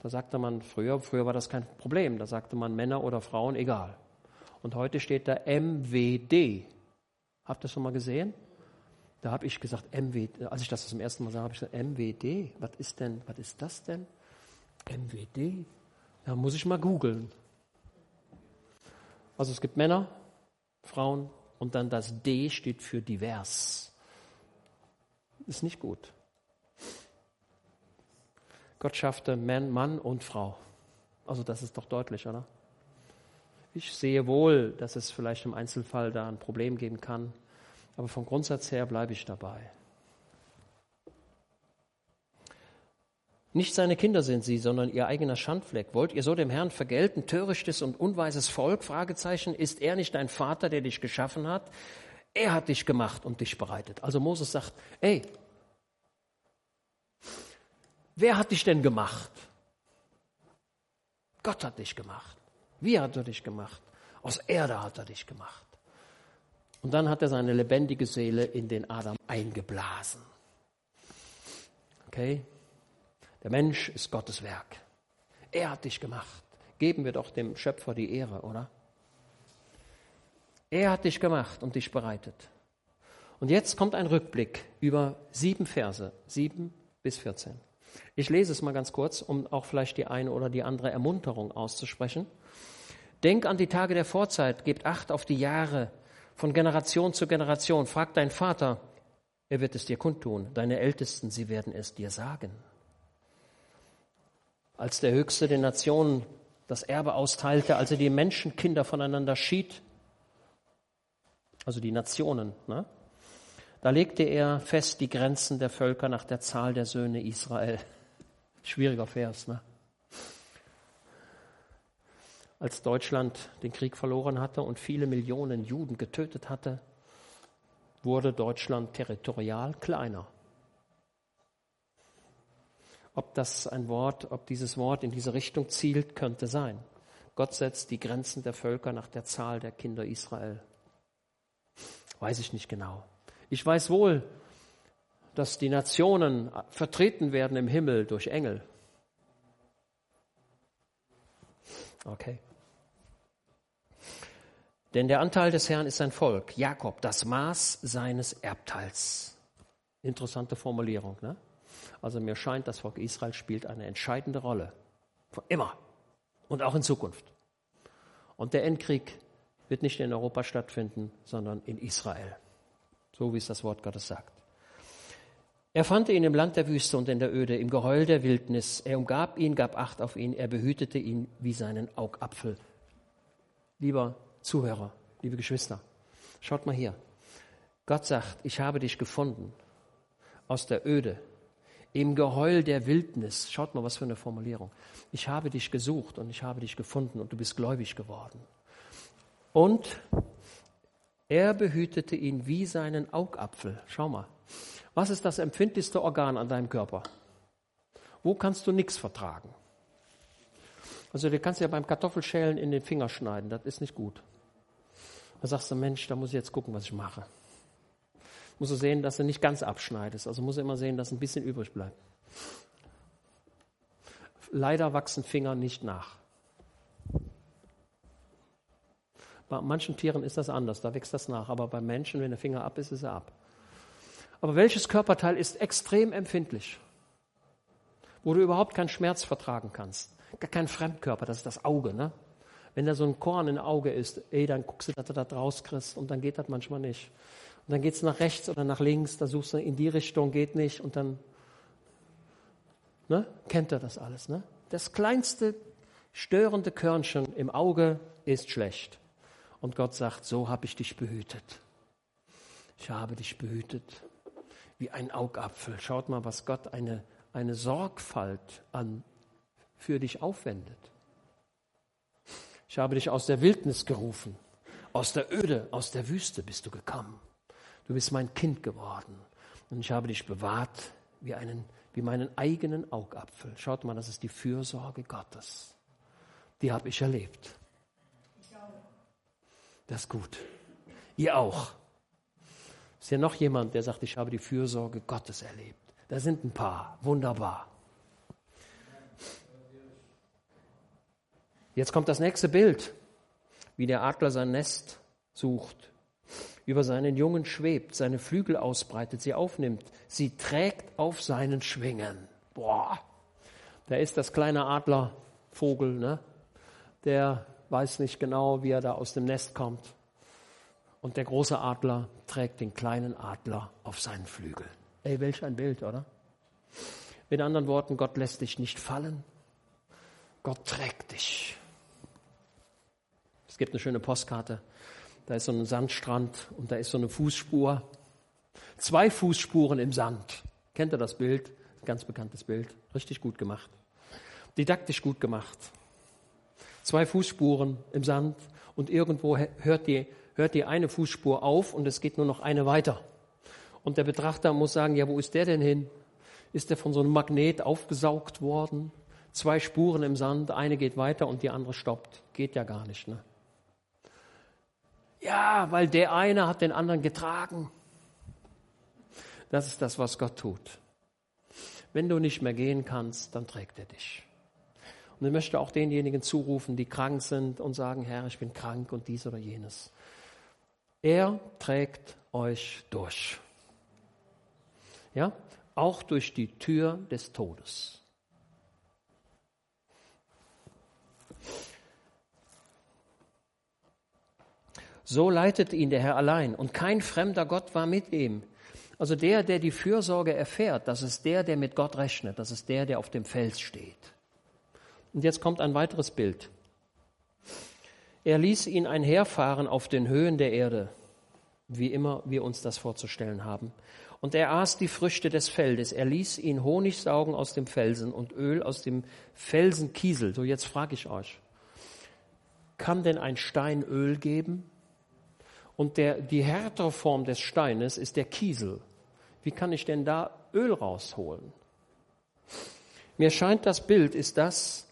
da sagte man früher, früher war das kein Problem, da sagte man Männer oder Frauen, egal. Und heute steht da MWD. Habt ihr das schon mal gesehen? Da habe ich gesagt, MWD, als ich das zum ersten Mal sah, habe ich gesagt, MWD, was ist denn, was ist das denn? MWD? Da muss ich mal googeln. Also es gibt Männer, Frauen und dann das D steht für divers. Ist nicht gut. Gott schaffte Mann, Mann und Frau. Also das ist doch deutlich, oder? Ich sehe wohl, dass es vielleicht im Einzelfall da ein Problem geben kann, aber vom Grundsatz her bleibe ich dabei. Nicht seine Kinder sind sie, sondern ihr eigener Schandfleck. Wollt ihr so dem Herrn vergelten, törichtes und unweises Volk? Fragezeichen. Ist er nicht dein Vater, der dich geschaffen hat? Er hat dich gemacht und dich bereitet. Also Moses sagt, ey, wer hat dich denn gemacht? Gott hat dich gemacht. Wie hat er dich gemacht? Aus Erde hat er dich gemacht. Und dann hat er seine lebendige Seele in den Adam eingeblasen. Okay? Der Mensch ist Gottes Werk. Er hat dich gemacht. Geben wir doch dem Schöpfer die Ehre, oder? Er hat dich gemacht und dich bereitet. Und jetzt kommt ein Rückblick über sieben Verse, sieben bis 14. Ich lese es mal ganz kurz, um auch vielleicht die eine oder die andere Ermunterung auszusprechen. Denk an die Tage der Vorzeit, gebt Acht auf die Jahre von Generation zu Generation. Frag deinen Vater, er wird es dir kundtun. Deine Ältesten, sie werden es dir sagen. Als der Höchste den Nationen das Erbe austeilte, als er die Menschenkinder voneinander schied, also die Nationen, ne? da legte er fest die Grenzen der Völker nach der Zahl der Söhne Israel. Schwieriger Vers, ne? Als Deutschland den Krieg verloren hatte und viele Millionen Juden getötet hatte, wurde Deutschland territorial kleiner. Ob das ein Wort, ob dieses Wort in diese Richtung zielt, könnte sein. Gott setzt die Grenzen der Völker nach der Zahl der Kinder Israel. Weiß ich nicht genau. Ich weiß wohl, dass die Nationen vertreten werden im Himmel durch Engel. Okay. Denn der Anteil des Herrn ist sein Volk, Jakob, das Maß seines Erbteils. Interessante Formulierung. Ne? Also mir scheint, das Volk Israel spielt eine entscheidende Rolle. Von immer und auch in Zukunft. Und der Endkrieg wird nicht in Europa stattfinden, sondern in Israel. So wie es das Wort Gottes sagt. Er fand ihn im Land der Wüste und in der Öde, im Geheul der Wildnis. Er umgab ihn, gab Acht auf ihn, er behütete ihn wie seinen Augapfel. Lieber Zuhörer, liebe Geschwister, schaut mal hier. Gott sagt, ich habe dich gefunden aus der Öde, im Geheul der Wildnis. Schaut mal, was für eine Formulierung. Ich habe dich gesucht und ich habe dich gefunden und du bist gläubig geworden. Und er behütete ihn wie seinen Augapfel. Schau mal, was ist das empfindlichste Organ an deinem Körper? Wo kannst du nichts vertragen? Also du kannst ja beim Kartoffelschälen in den Finger schneiden, das ist nicht gut. Da sagst du, Mensch, da muss ich jetzt gucken, was ich mache. Muss du sehen, dass du nicht ganz abschneidest. Also muss du immer sehen, dass ein bisschen übrig bleibt. Leider wachsen Finger nicht nach. Bei manchen Tieren ist das anders, da wächst das nach. Aber bei Menschen, wenn der Finger ab ist, ist er ab. Aber welches Körperteil ist extrem empfindlich? Wo du überhaupt keinen Schmerz vertragen kannst. Gar kein Fremdkörper, das ist das Auge. Ne? Wenn da so ein Korn im Auge ist, ey, dann guckst du, dass du das rauskriegst und dann geht das manchmal nicht. Und dann geht es nach rechts oder nach links, da suchst du in die Richtung, geht nicht und dann ne, kennt er das alles. Ne? Das kleinste störende Körnchen im Auge ist schlecht. Und Gott sagt, so habe ich dich behütet. Ich habe dich behütet wie ein Augapfel. Schaut mal, was Gott eine, eine Sorgfalt an, für dich aufwendet. Ich habe dich aus der Wildnis gerufen. Aus der Öde, aus der Wüste bist du gekommen. Du bist mein Kind geworden. Und ich habe dich bewahrt wie, einen, wie meinen eigenen Augapfel. Schaut mal, das ist die Fürsorge Gottes. Die habe ich erlebt. Das ist gut. Ihr auch. Ist ja noch jemand, der sagt, ich habe die Fürsorge Gottes erlebt. Da sind ein paar. Wunderbar. Jetzt kommt das nächste Bild, wie der Adler sein Nest sucht, über seinen Jungen schwebt, seine Flügel ausbreitet, sie aufnimmt, sie trägt auf seinen Schwingen. Boah, da ist das kleine Adlervogel, ne? der weiß nicht genau, wie er da aus dem Nest kommt. Und der große Adler trägt den kleinen Adler auf seinen Flügeln. Ey, welch ein Bild, oder? Mit anderen Worten, Gott lässt dich nicht fallen. Gott trägt dich. Es gibt eine schöne Postkarte. Da ist so ein Sandstrand und da ist so eine Fußspur. Zwei Fußspuren im Sand. Kennt ihr das Bild? ganz bekanntes Bild, richtig gut gemacht. Didaktisch gut gemacht. Zwei Fußspuren im Sand und irgendwo hört die, hört die eine Fußspur auf und es geht nur noch eine weiter. Und der Betrachter muss sagen, ja, wo ist der denn hin? Ist der von so einem Magnet aufgesaugt worden? Zwei Spuren im Sand, eine geht weiter und die andere stoppt. Geht ja gar nicht, ne? Ja, weil der eine hat den anderen getragen. Das ist das, was Gott tut. Wenn du nicht mehr gehen kannst, dann trägt er dich. Und ich möchte auch denjenigen zurufen, die krank sind und sagen, Herr, ich bin krank und dies oder jenes. Er trägt euch durch. Ja? Auch durch die Tür des Todes. So leitet ihn der Herr allein und kein fremder Gott war mit ihm. Also der, der die Fürsorge erfährt, das ist der, der mit Gott rechnet, das ist der, der auf dem Fels steht. Und jetzt kommt ein weiteres Bild. Er ließ ihn einherfahren auf den Höhen der Erde, wie immer wir uns das vorzustellen haben. Und er aß die Früchte des Feldes. Er ließ ihn Honig saugen aus dem Felsen und Öl aus dem Felsenkiesel. So, jetzt frage ich euch. Kann denn ein Stein Öl geben? Und der, die härtere Form des Steines ist der Kiesel. Wie kann ich denn da Öl rausholen? Mir scheint, das Bild ist das,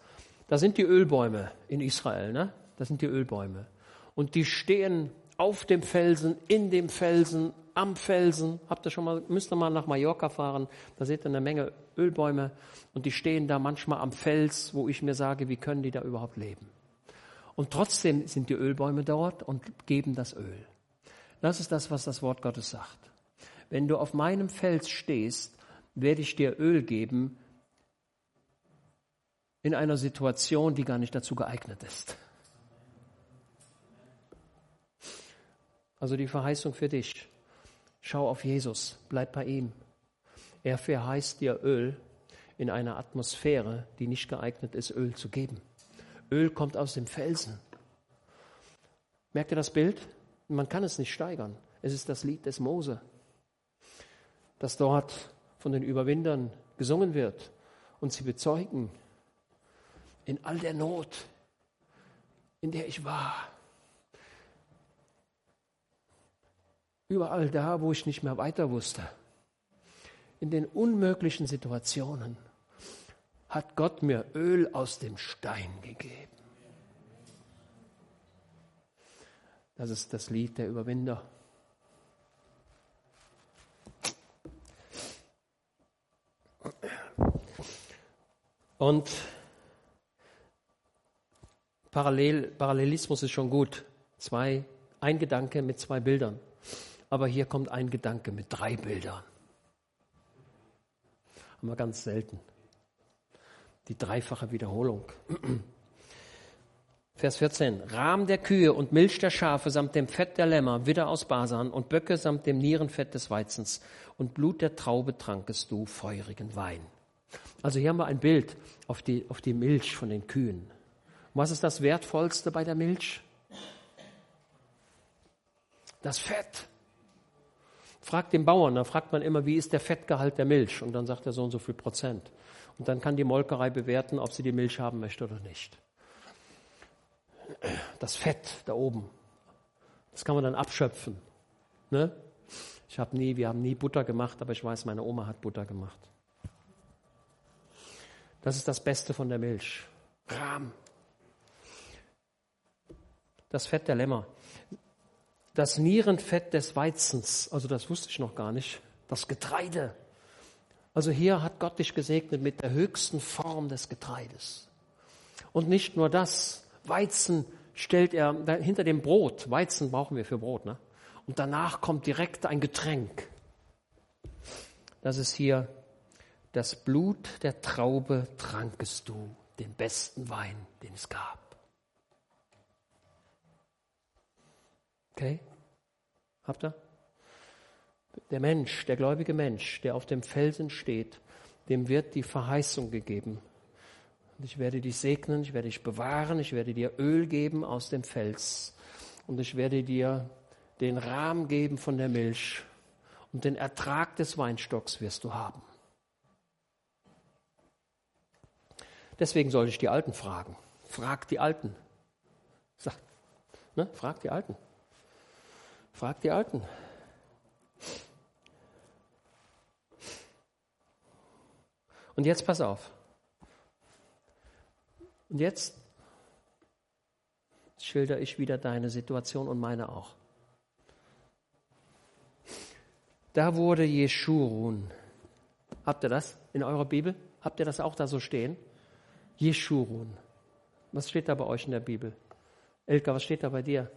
da sind die Ölbäume in Israel, ne? Das sind die Ölbäume. Und die stehen auf dem Felsen, in dem Felsen, am Felsen. Habt ihr schon mal, müsst ihr mal nach Mallorca fahren, da seht ihr eine Menge Ölbäume und die stehen da manchmal am Fels, wo ich mir sage, wie können die da überhaupt leben? Und trotzdem sind die Ölbäume dort und geben das Öl. Das ist das, was das Wort Gottes sagt. Wenn du auf meinem Fels stehst, werde ich dir Öl geben in einer Situation, die gar nicht dazu geeignet ist. Also die Verheißung für dich. Schau auf Jesus, bleib bei ihm. Er verheißt dir Öl in einer Atmosphäre, die nicht geeignet ist, Öl zu geben. Öl kommt aus dem Felsen. Merkt ihr das Bild? Man kann es nicht steigern. Es ist das Lied des Mose, das dort von den Überwindern gesungen wird und sie bezeugen, in all der Not, in der ich war, überall da, wo ich nicht mehr weiter wusste, in den unmöglichen Situationen, hat Gott mir Öl aus dem Stein gegeben. Das ist das Lied der Überwinder. Und Parallel, Parallelismus ist schon gut. Zwei, ein Gedanke mit zwei Bildern. Aber hier kommt ein Gedanke mit drei Bildern. Haben wir ganz selten. Die dreifache Wiederholung. Vers 14. Rahm der Kühe und Milch der Schafe samt dem Fett der Lämmer, Widder aus Basan und Böcke samt dem Nierenfett des Weizens und Blut der Traube trankest du feurigen Wein. Also hier haben wir ein Bild auf die, auf die Milch von den Kühen. Und was ist das Wertvollste bei der Milch? Das Fett. Fragt den Bauern, da fragt man immer, wie ist der Fettgehalt der Milch? Und dann sagt er so und so viel Prozent. Und dann kann die Molkerei bewerten, ob sie die Milch haben möchte oder nicht das Fett da oben. Das kann man dann abschöpfen. Ne? Ich habe nie, wir haben nie Butter gemacht, aber ich weiß, meine Oma hat Butter gemacht. Das ist das Beste von der Milch. Rahm. Das Fett der Lämmer. Das Nierenfett des Weizens, also das wusste ich noch gar nicht. Das Getreide. Also hier hat Gott dich gesegnet mit der höchsten Form des Getreides. Und nicht nur das, Weizen stellt er hinter dem Brot. Weizen brauchen wir für Brot. Ne? Und danach kommt direkt ein Getränk. Das ist hier das Blut der Traube trankest du, den besten Wein, den es gab. Okay? Habt ihr? Der Mensch, der gläubige Mensch, der auf dem Felsen steht, dem wird die Verheißung gegeben, und ich werde dich segnen, ich werde dich bewahren, ich werde dir Öl geben aus dem Fels. Und ich werde dir den Rahmen geben von der Milch. Und den Ertrag des Weinstocks wirst du haben. Deswegen soll ich die Alten fragen. Frag die Alten. Sag, ne? Frag die Alten. Frag die Alten. Und jetzt pass auf. Und jetzt schilder ich wieder deine Situation und meine auch. Da wurde Jeschurun. Habt ihr das in eurer Bibel? Habt ihr das auch da so stehen? Jeschurun. Was steht da bei euch in der Bibel? Elka, was steht da bei dir?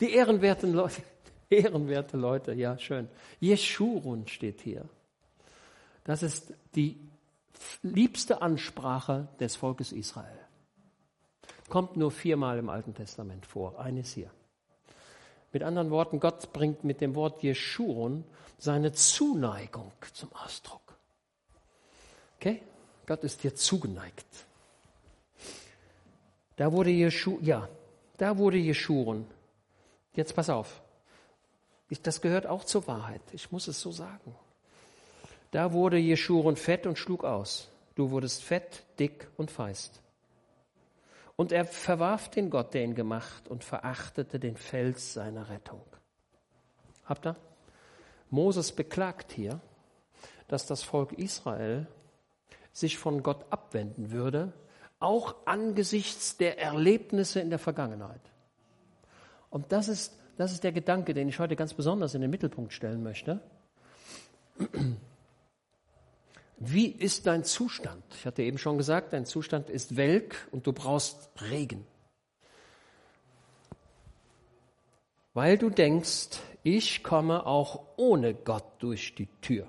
Die ehrenwerten Leute. Ehrenwerte Leute, ja, schön. Jeschurun steht hier. Das ist die liebste Ansprache des Volkes Israel. Kommt nur viermal im Alten Testament vor. Eines hier. Mit anderen Worten, Gott bringt mit dem Wort Jeschurun seine Zuneigung zum Ausdruck. Okay? Gott ist dir zugeneigt. Da wurde Jeschu, ja, da wurde Jeschurun. Jetzt pass auf. Ich, das gehört auch zur Wahrheit. Ich muss es so sagen. Da wurde Jeschurun fett und schlug aus. Du wurdest fett, dick und feist. Und er verwarf den Gott, der ihn gemacht, und verachtete den Fels seiner Rettung. Habt ihr? Moses beklagt hier, dass das Volk Israel sich von Gott abwenden würde, auch angesichts der Erlebnisse in der Vergangenheit. Und das ist, das ist der Gedanke, den ich heute ganz besonders in den Mittelpunkt stellen möchte. Wie ist dein Zustand? Ich hatte eben schon gesagt, dein Zustand ist welk und du brauchst Regen. Weil du denkst, ich komme auch ohne Gott durch die Tür.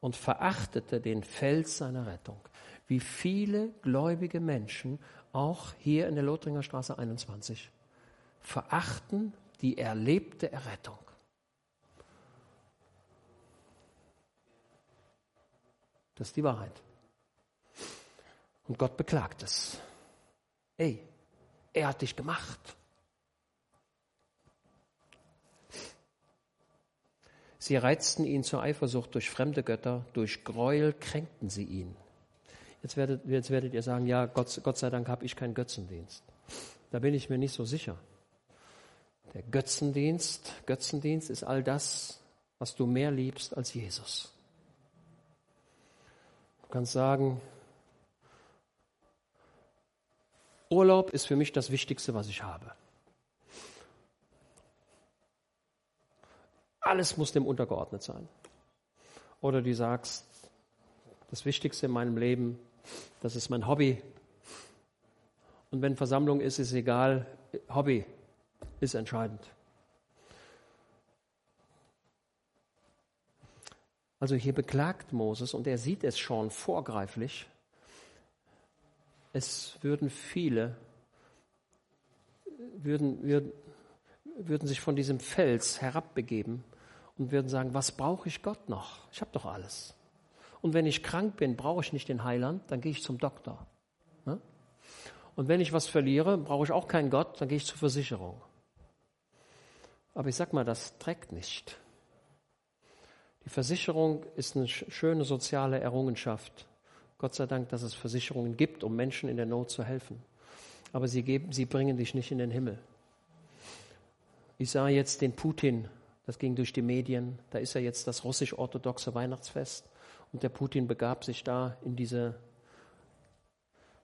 Und verachtete den Fels seiner Rettung. Wie viele gläubige Menschen, auch hier in der Lothringer Straße 21, verachten die erlebte Errettung. Das ist die Wahrheit. Und Gott beklagt es. Ey, er hat dich gemacht. Sie reizten ihn zur Eifersucht durch fremde Götter, durch Gräuel kränkten sie ihn. Jetzt werdet, jetzt werdet ihr sagen, ja, Gott, Gott sei Dank habe ich keinen Götzendienst. Da bin ich mir nicht so sicher. Der Götzendienst, Götzendienst ist all das, was du mehr liebst als Jesus kannst sagen, Urlaub ist für mich das Wichtigste, was ich habe. Alles muss dem untergeordnet sein. Oder du sagst, das Wichtigste in meinem Leben, das ist mein Hobby. Und wenn Versammlung ist, ist egal, Hobby ist entscheidend. Also hier beklagt Moses und er sieht es schon vorgreiflich. Es würden viele, würden, würden, würden sich von diesem Fels herabbegeben und würden sagen, was brauche ich Gott noch? Ich habe doch alles. Und wenn ich krank bin, brauche ich nicht den Heiland, dann gehe ich zum Doktor. Ne? Und wenn ich was verliere, brauche ich auch keinen Gott, dann gehe ich zur Versicherung. Aber ich sag mal, das trägt nicht. Die Versicherung ist eine schöne soziale Errungenschaft. Gott sei Dank, dass es Versicherungen gibt, um Menschen in der Not zu helfen. Aber sie, geben, sie bringen dich nicht in den Himmel. Ich sah jetzt den Putin, das ging durch die Medien, da ist ja jetzt das russisch-orthodoxe Weihnachtsfest und der Putin begab sich da in diese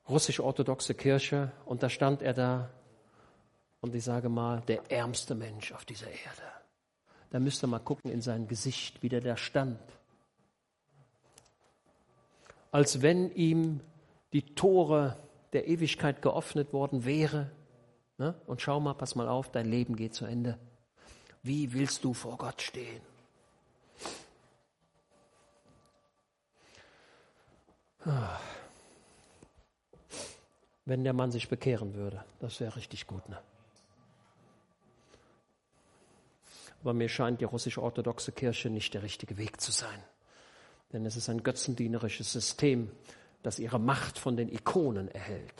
russisch-orthodoxe Kirche und da stand er da und ich sage mal, der ärmste Mensch auf dieser Erde da müsst ihr mal gucken in sein Gesicht, wie der da stand. Als wenn ihm die Tore der Ewigkeit geöffnet worden wäre. Ne? Und schau mal, pass mal auf, dein Leben geht zu Ende. Wie willst du vor Gott stehen? Wenn der Mann sich bekehren würde, das wäre richtig gut. Ne? Aber mir scheint die russisch-orthodoxe Kirche nicht der richtige Weg zu sein. Denn es ist ein götzendienerisches System, das ihre Macht von den Ikonen erhält,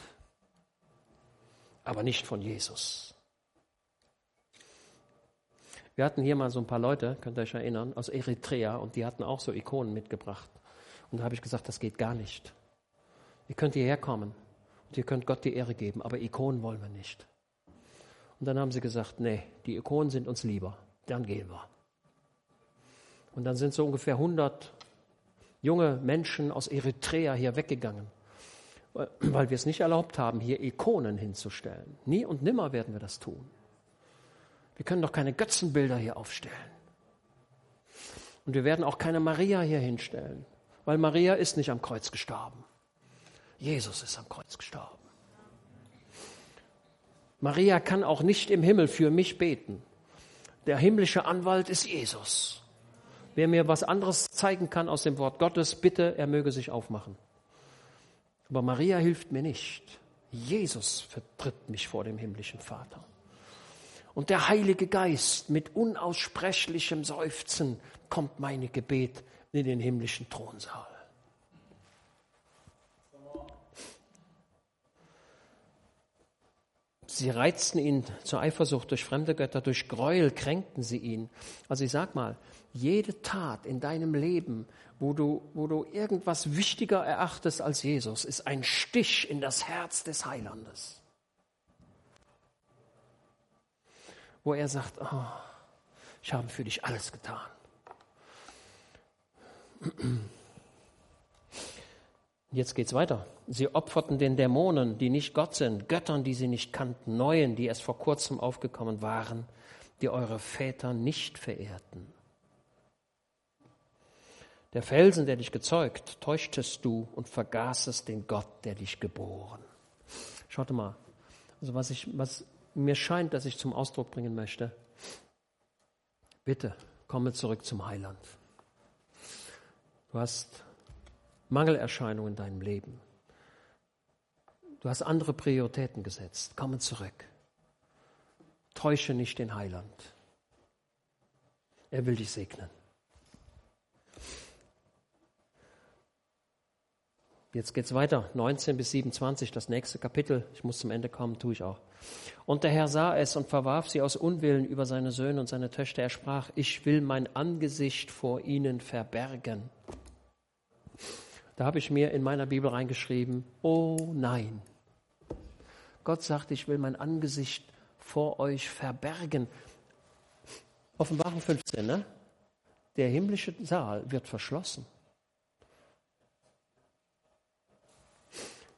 aber nicht von Jesus. Wir hatten hier mal so ein paar Leute, könnt ihr euch erinnern, aus Eritrea und die hatten auch so Ikonen mitgebracht. Und da habe ich gesagt, das geht gar nicht. Ihr könnt hierher kommen und ihr könnt Gott die Ehre geben, aber Ikonen wollen wir nicht. Und dann haben sie gesagt, nee, die Ikonen sind uns lieber, dann gehen wir. Und dann sind so ungefähr 100 junge Menschen aus Eritrea hier weggegangen, weil wir es nicht erlaubt haben, hier Ikonen hinzustellen. Nie und nimmer werden wir das tun. Wir können doch keine Götzenbilder hier aufstellen. Und wir werden auch keine Maria hier hinstellen, weil Maria ist nicht am Kreuz gestorben. Jesus ist am Kreuz gestorben. Maria kann auch nicht im Himmel für mich beten. Der himmlische Anwalt ist Jesus. Wer mir was anderes zeigen kann aus dem Wort Gottes, bitte, er möge sich aufmachen. Aber Maria hilft mir nicht. Jesus vertritt mich vor dem himmlischen Vater. Und der Heilige Geist mit unaussprechlichem Seufzen kommt meine Gebet in den himmlischen Thronsaal. Sie reizten ihn zur Eifersucht durch fremde Götter, durch Gräuel kränkten sie ihn. Also ich sag mal, jede Tat in deinem Leben, wo du, wo du irgendwas wichtiger erachtest als Jesus, ist ein Stich in das Herz des Heilandes. Wo er sagt, oh, ich habe für dich alles getan. Jetzt geht's weiter. Sie opferten den Dämonen, die nicht Gott sind, Göttern, die sie nicht kannten, Neuen, die erst vor kurzem aufgekommen waren, die eure Väter nicht verehrten. Der Felsen, der dich gezeugt, täuschtest du und vergaßest den Gott, der dich geboren. Schaut mal, also was, ich, was mir scheint, dass ich zum Ausdruck bringen möchte, bitte komme zurück zum Heiland. Du hast Mangelerscheinungen in deinem Leben. Du hast andere Prioritäten gesetzt. Komme zurück. Täusche nicht den Heiland. Er will dich segnen. Jetzt geht es weiter, 19 bis 27, das nächste Kapitel. Ich muss zum Ende kommen, tue ich auch. Und der Herr sah es und verwarf sie aus Unwillen über seine Söhne und seine Töchter. Er sprach, ich will mein Angesicht vor ihnen verbergen. Da habe ich mir in meiner Bibel reingeschrieben, oh nein. Gott sagt, ich will mein Angesicht vor euch verbergen. Offenbarung 15, ne? Der himmlische Saal wird verschlossen.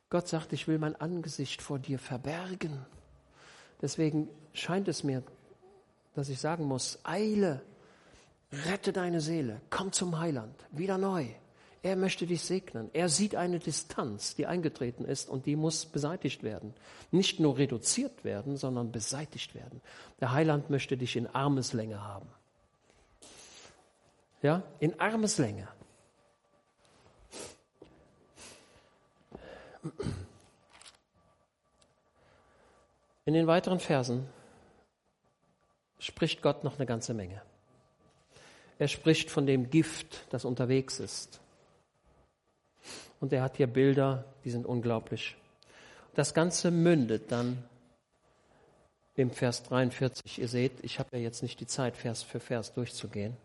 Gott sagt, ich will mein Angesicht vor dir verbergen. Deswegen scheint es mir, dass ich sagen muss, eile, rette deine Seele, komm zum Heiland, wieder neu. Er möchte dich segnen. Er sieht eine Distanz, die eingetreten ist und die muss beseitigt werden. Nicht nur reduziert werden, sondern beseitigt werden. Der Heiland möchte dich in Armeslänge haben. Ja, in Armeslänge. In den weiteren Versen spricht Gott noch eine ganze Menge. Er spricht von dem Gift, das unterwegs ist. Und er hat hier Bilder, die sind unglaublich. Das Ganze mündet dann im Vers 43. Ihr seht, ich habe ja jetzt nicht die Zeit, Vers für Vers durchzugehen.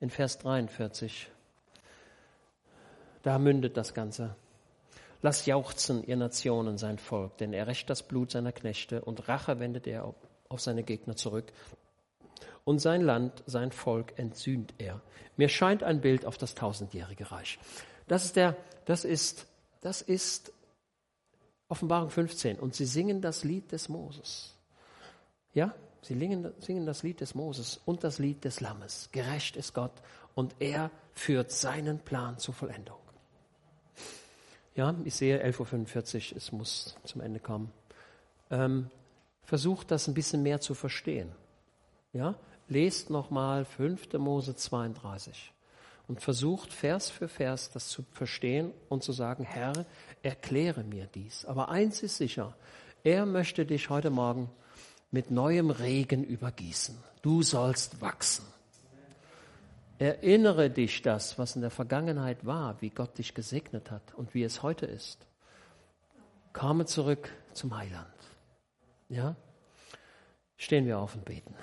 In Vers 43, da mündet das Ganze. Lass jauchzen, ihr Nationen, sein Volk, denn er rächt das Blut seiner Knechte und Rache wendet er auf seine Gegner zurück. Und sein Land, sein Volk entsühnt er. Mir scheint ein Bild auf das tausendjährige Reich. Das ist der, das ist, das ist Offenbarung 15. Und sie singen das Lied des Moses. Ja? Sie singen, das Lied des Moses und das Lied des Lammes. Gerecht ist Gott und er führt seinen Plan zur Vollendung. Ja, ich sehe 11.45 Uhr, es muss zum Ende kommen. Ähm, versucht das ein bisschen mehr zu verstehen. Ja, lest nochmal 5. Mose 32 und versucht Vers für Vers das zu verstehen und zu sagen, Herr, erkläre mir dies. Aber eins ist sicher, er möchte dich heute Morgen mit neuem Regen übergießen. Du sollst wachsen. Erinnere dich das, was in der Vergangenheit war, wie Gott dich gesegnet hat und wie es heute ist. Komme zurück zum Heiland. Ja? Stehen wir auf und beten.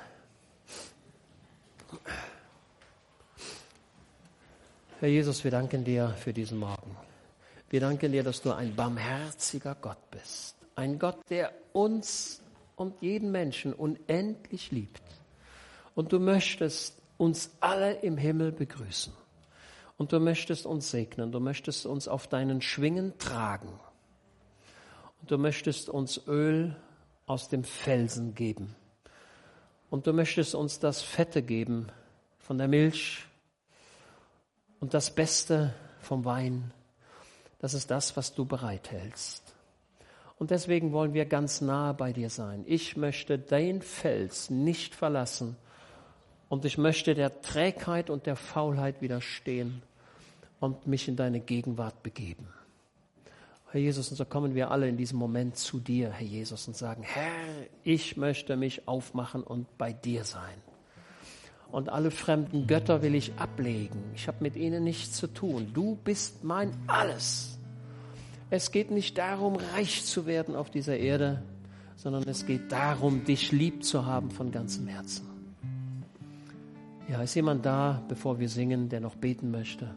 Herr Jesus, wir danken dir für diesen Morgen. Wir danken dir, dass du ein barmherziger Gott bist. Ein Gott, der uns und jeden Menschen unendlich liebt. Und du möchtest uns alle im Himmel begrüßen. Und du möchtest uns segnen. Du möchtest uns auf deinen Schwingen tragen. Und du möchtest uns Öl aus dem Felsen geben. Und du möchtest uns das Fette geben von der Milch und das Beste vom Wein. Das ist das, was du bereithältst. Und deswegen wollen wir ganz nahe bei dir sein. Ich möchte dein Fels nicht verlassen und ich möchte der Trägheit und der Faulheit widerstehen und mich in deine Gegenwart begeben. Herr Jesus, und so kommen wir alle in diesem Moment zu dir, Herr Jesus, und sagen, Herr, ich möchte mich aufmachen und bei dir sein. Und alle fremden Götter will ich ablegen. Ich habe mit ihnen nichts zu tun. Du bist mein Alles. Es geht nicht darum, reich zu werden auf dieser Erde, sondern es geht darum, dich lieb zu haben von ganzem Herzen. Ja, ist jemand da, bevor wir singen, der noch beten möchte?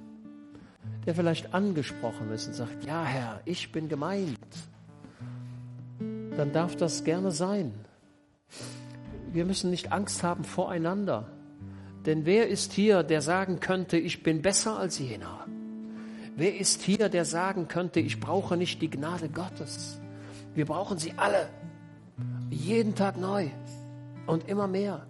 der vielleicht angesprochen ist und sagt, ja Herr, ich bin gemeint, dann darf das gerne sein. Wir müssen nicht Angst haben voreinander. Denn wer ist hier, der sagen könnte, ich bin besser als jener? Wer ist hier, der sagen könnte, ich brauche nicht die Gnade Gottes? Wir brauchen sie alle. Jeden Tag neu und immer mehr.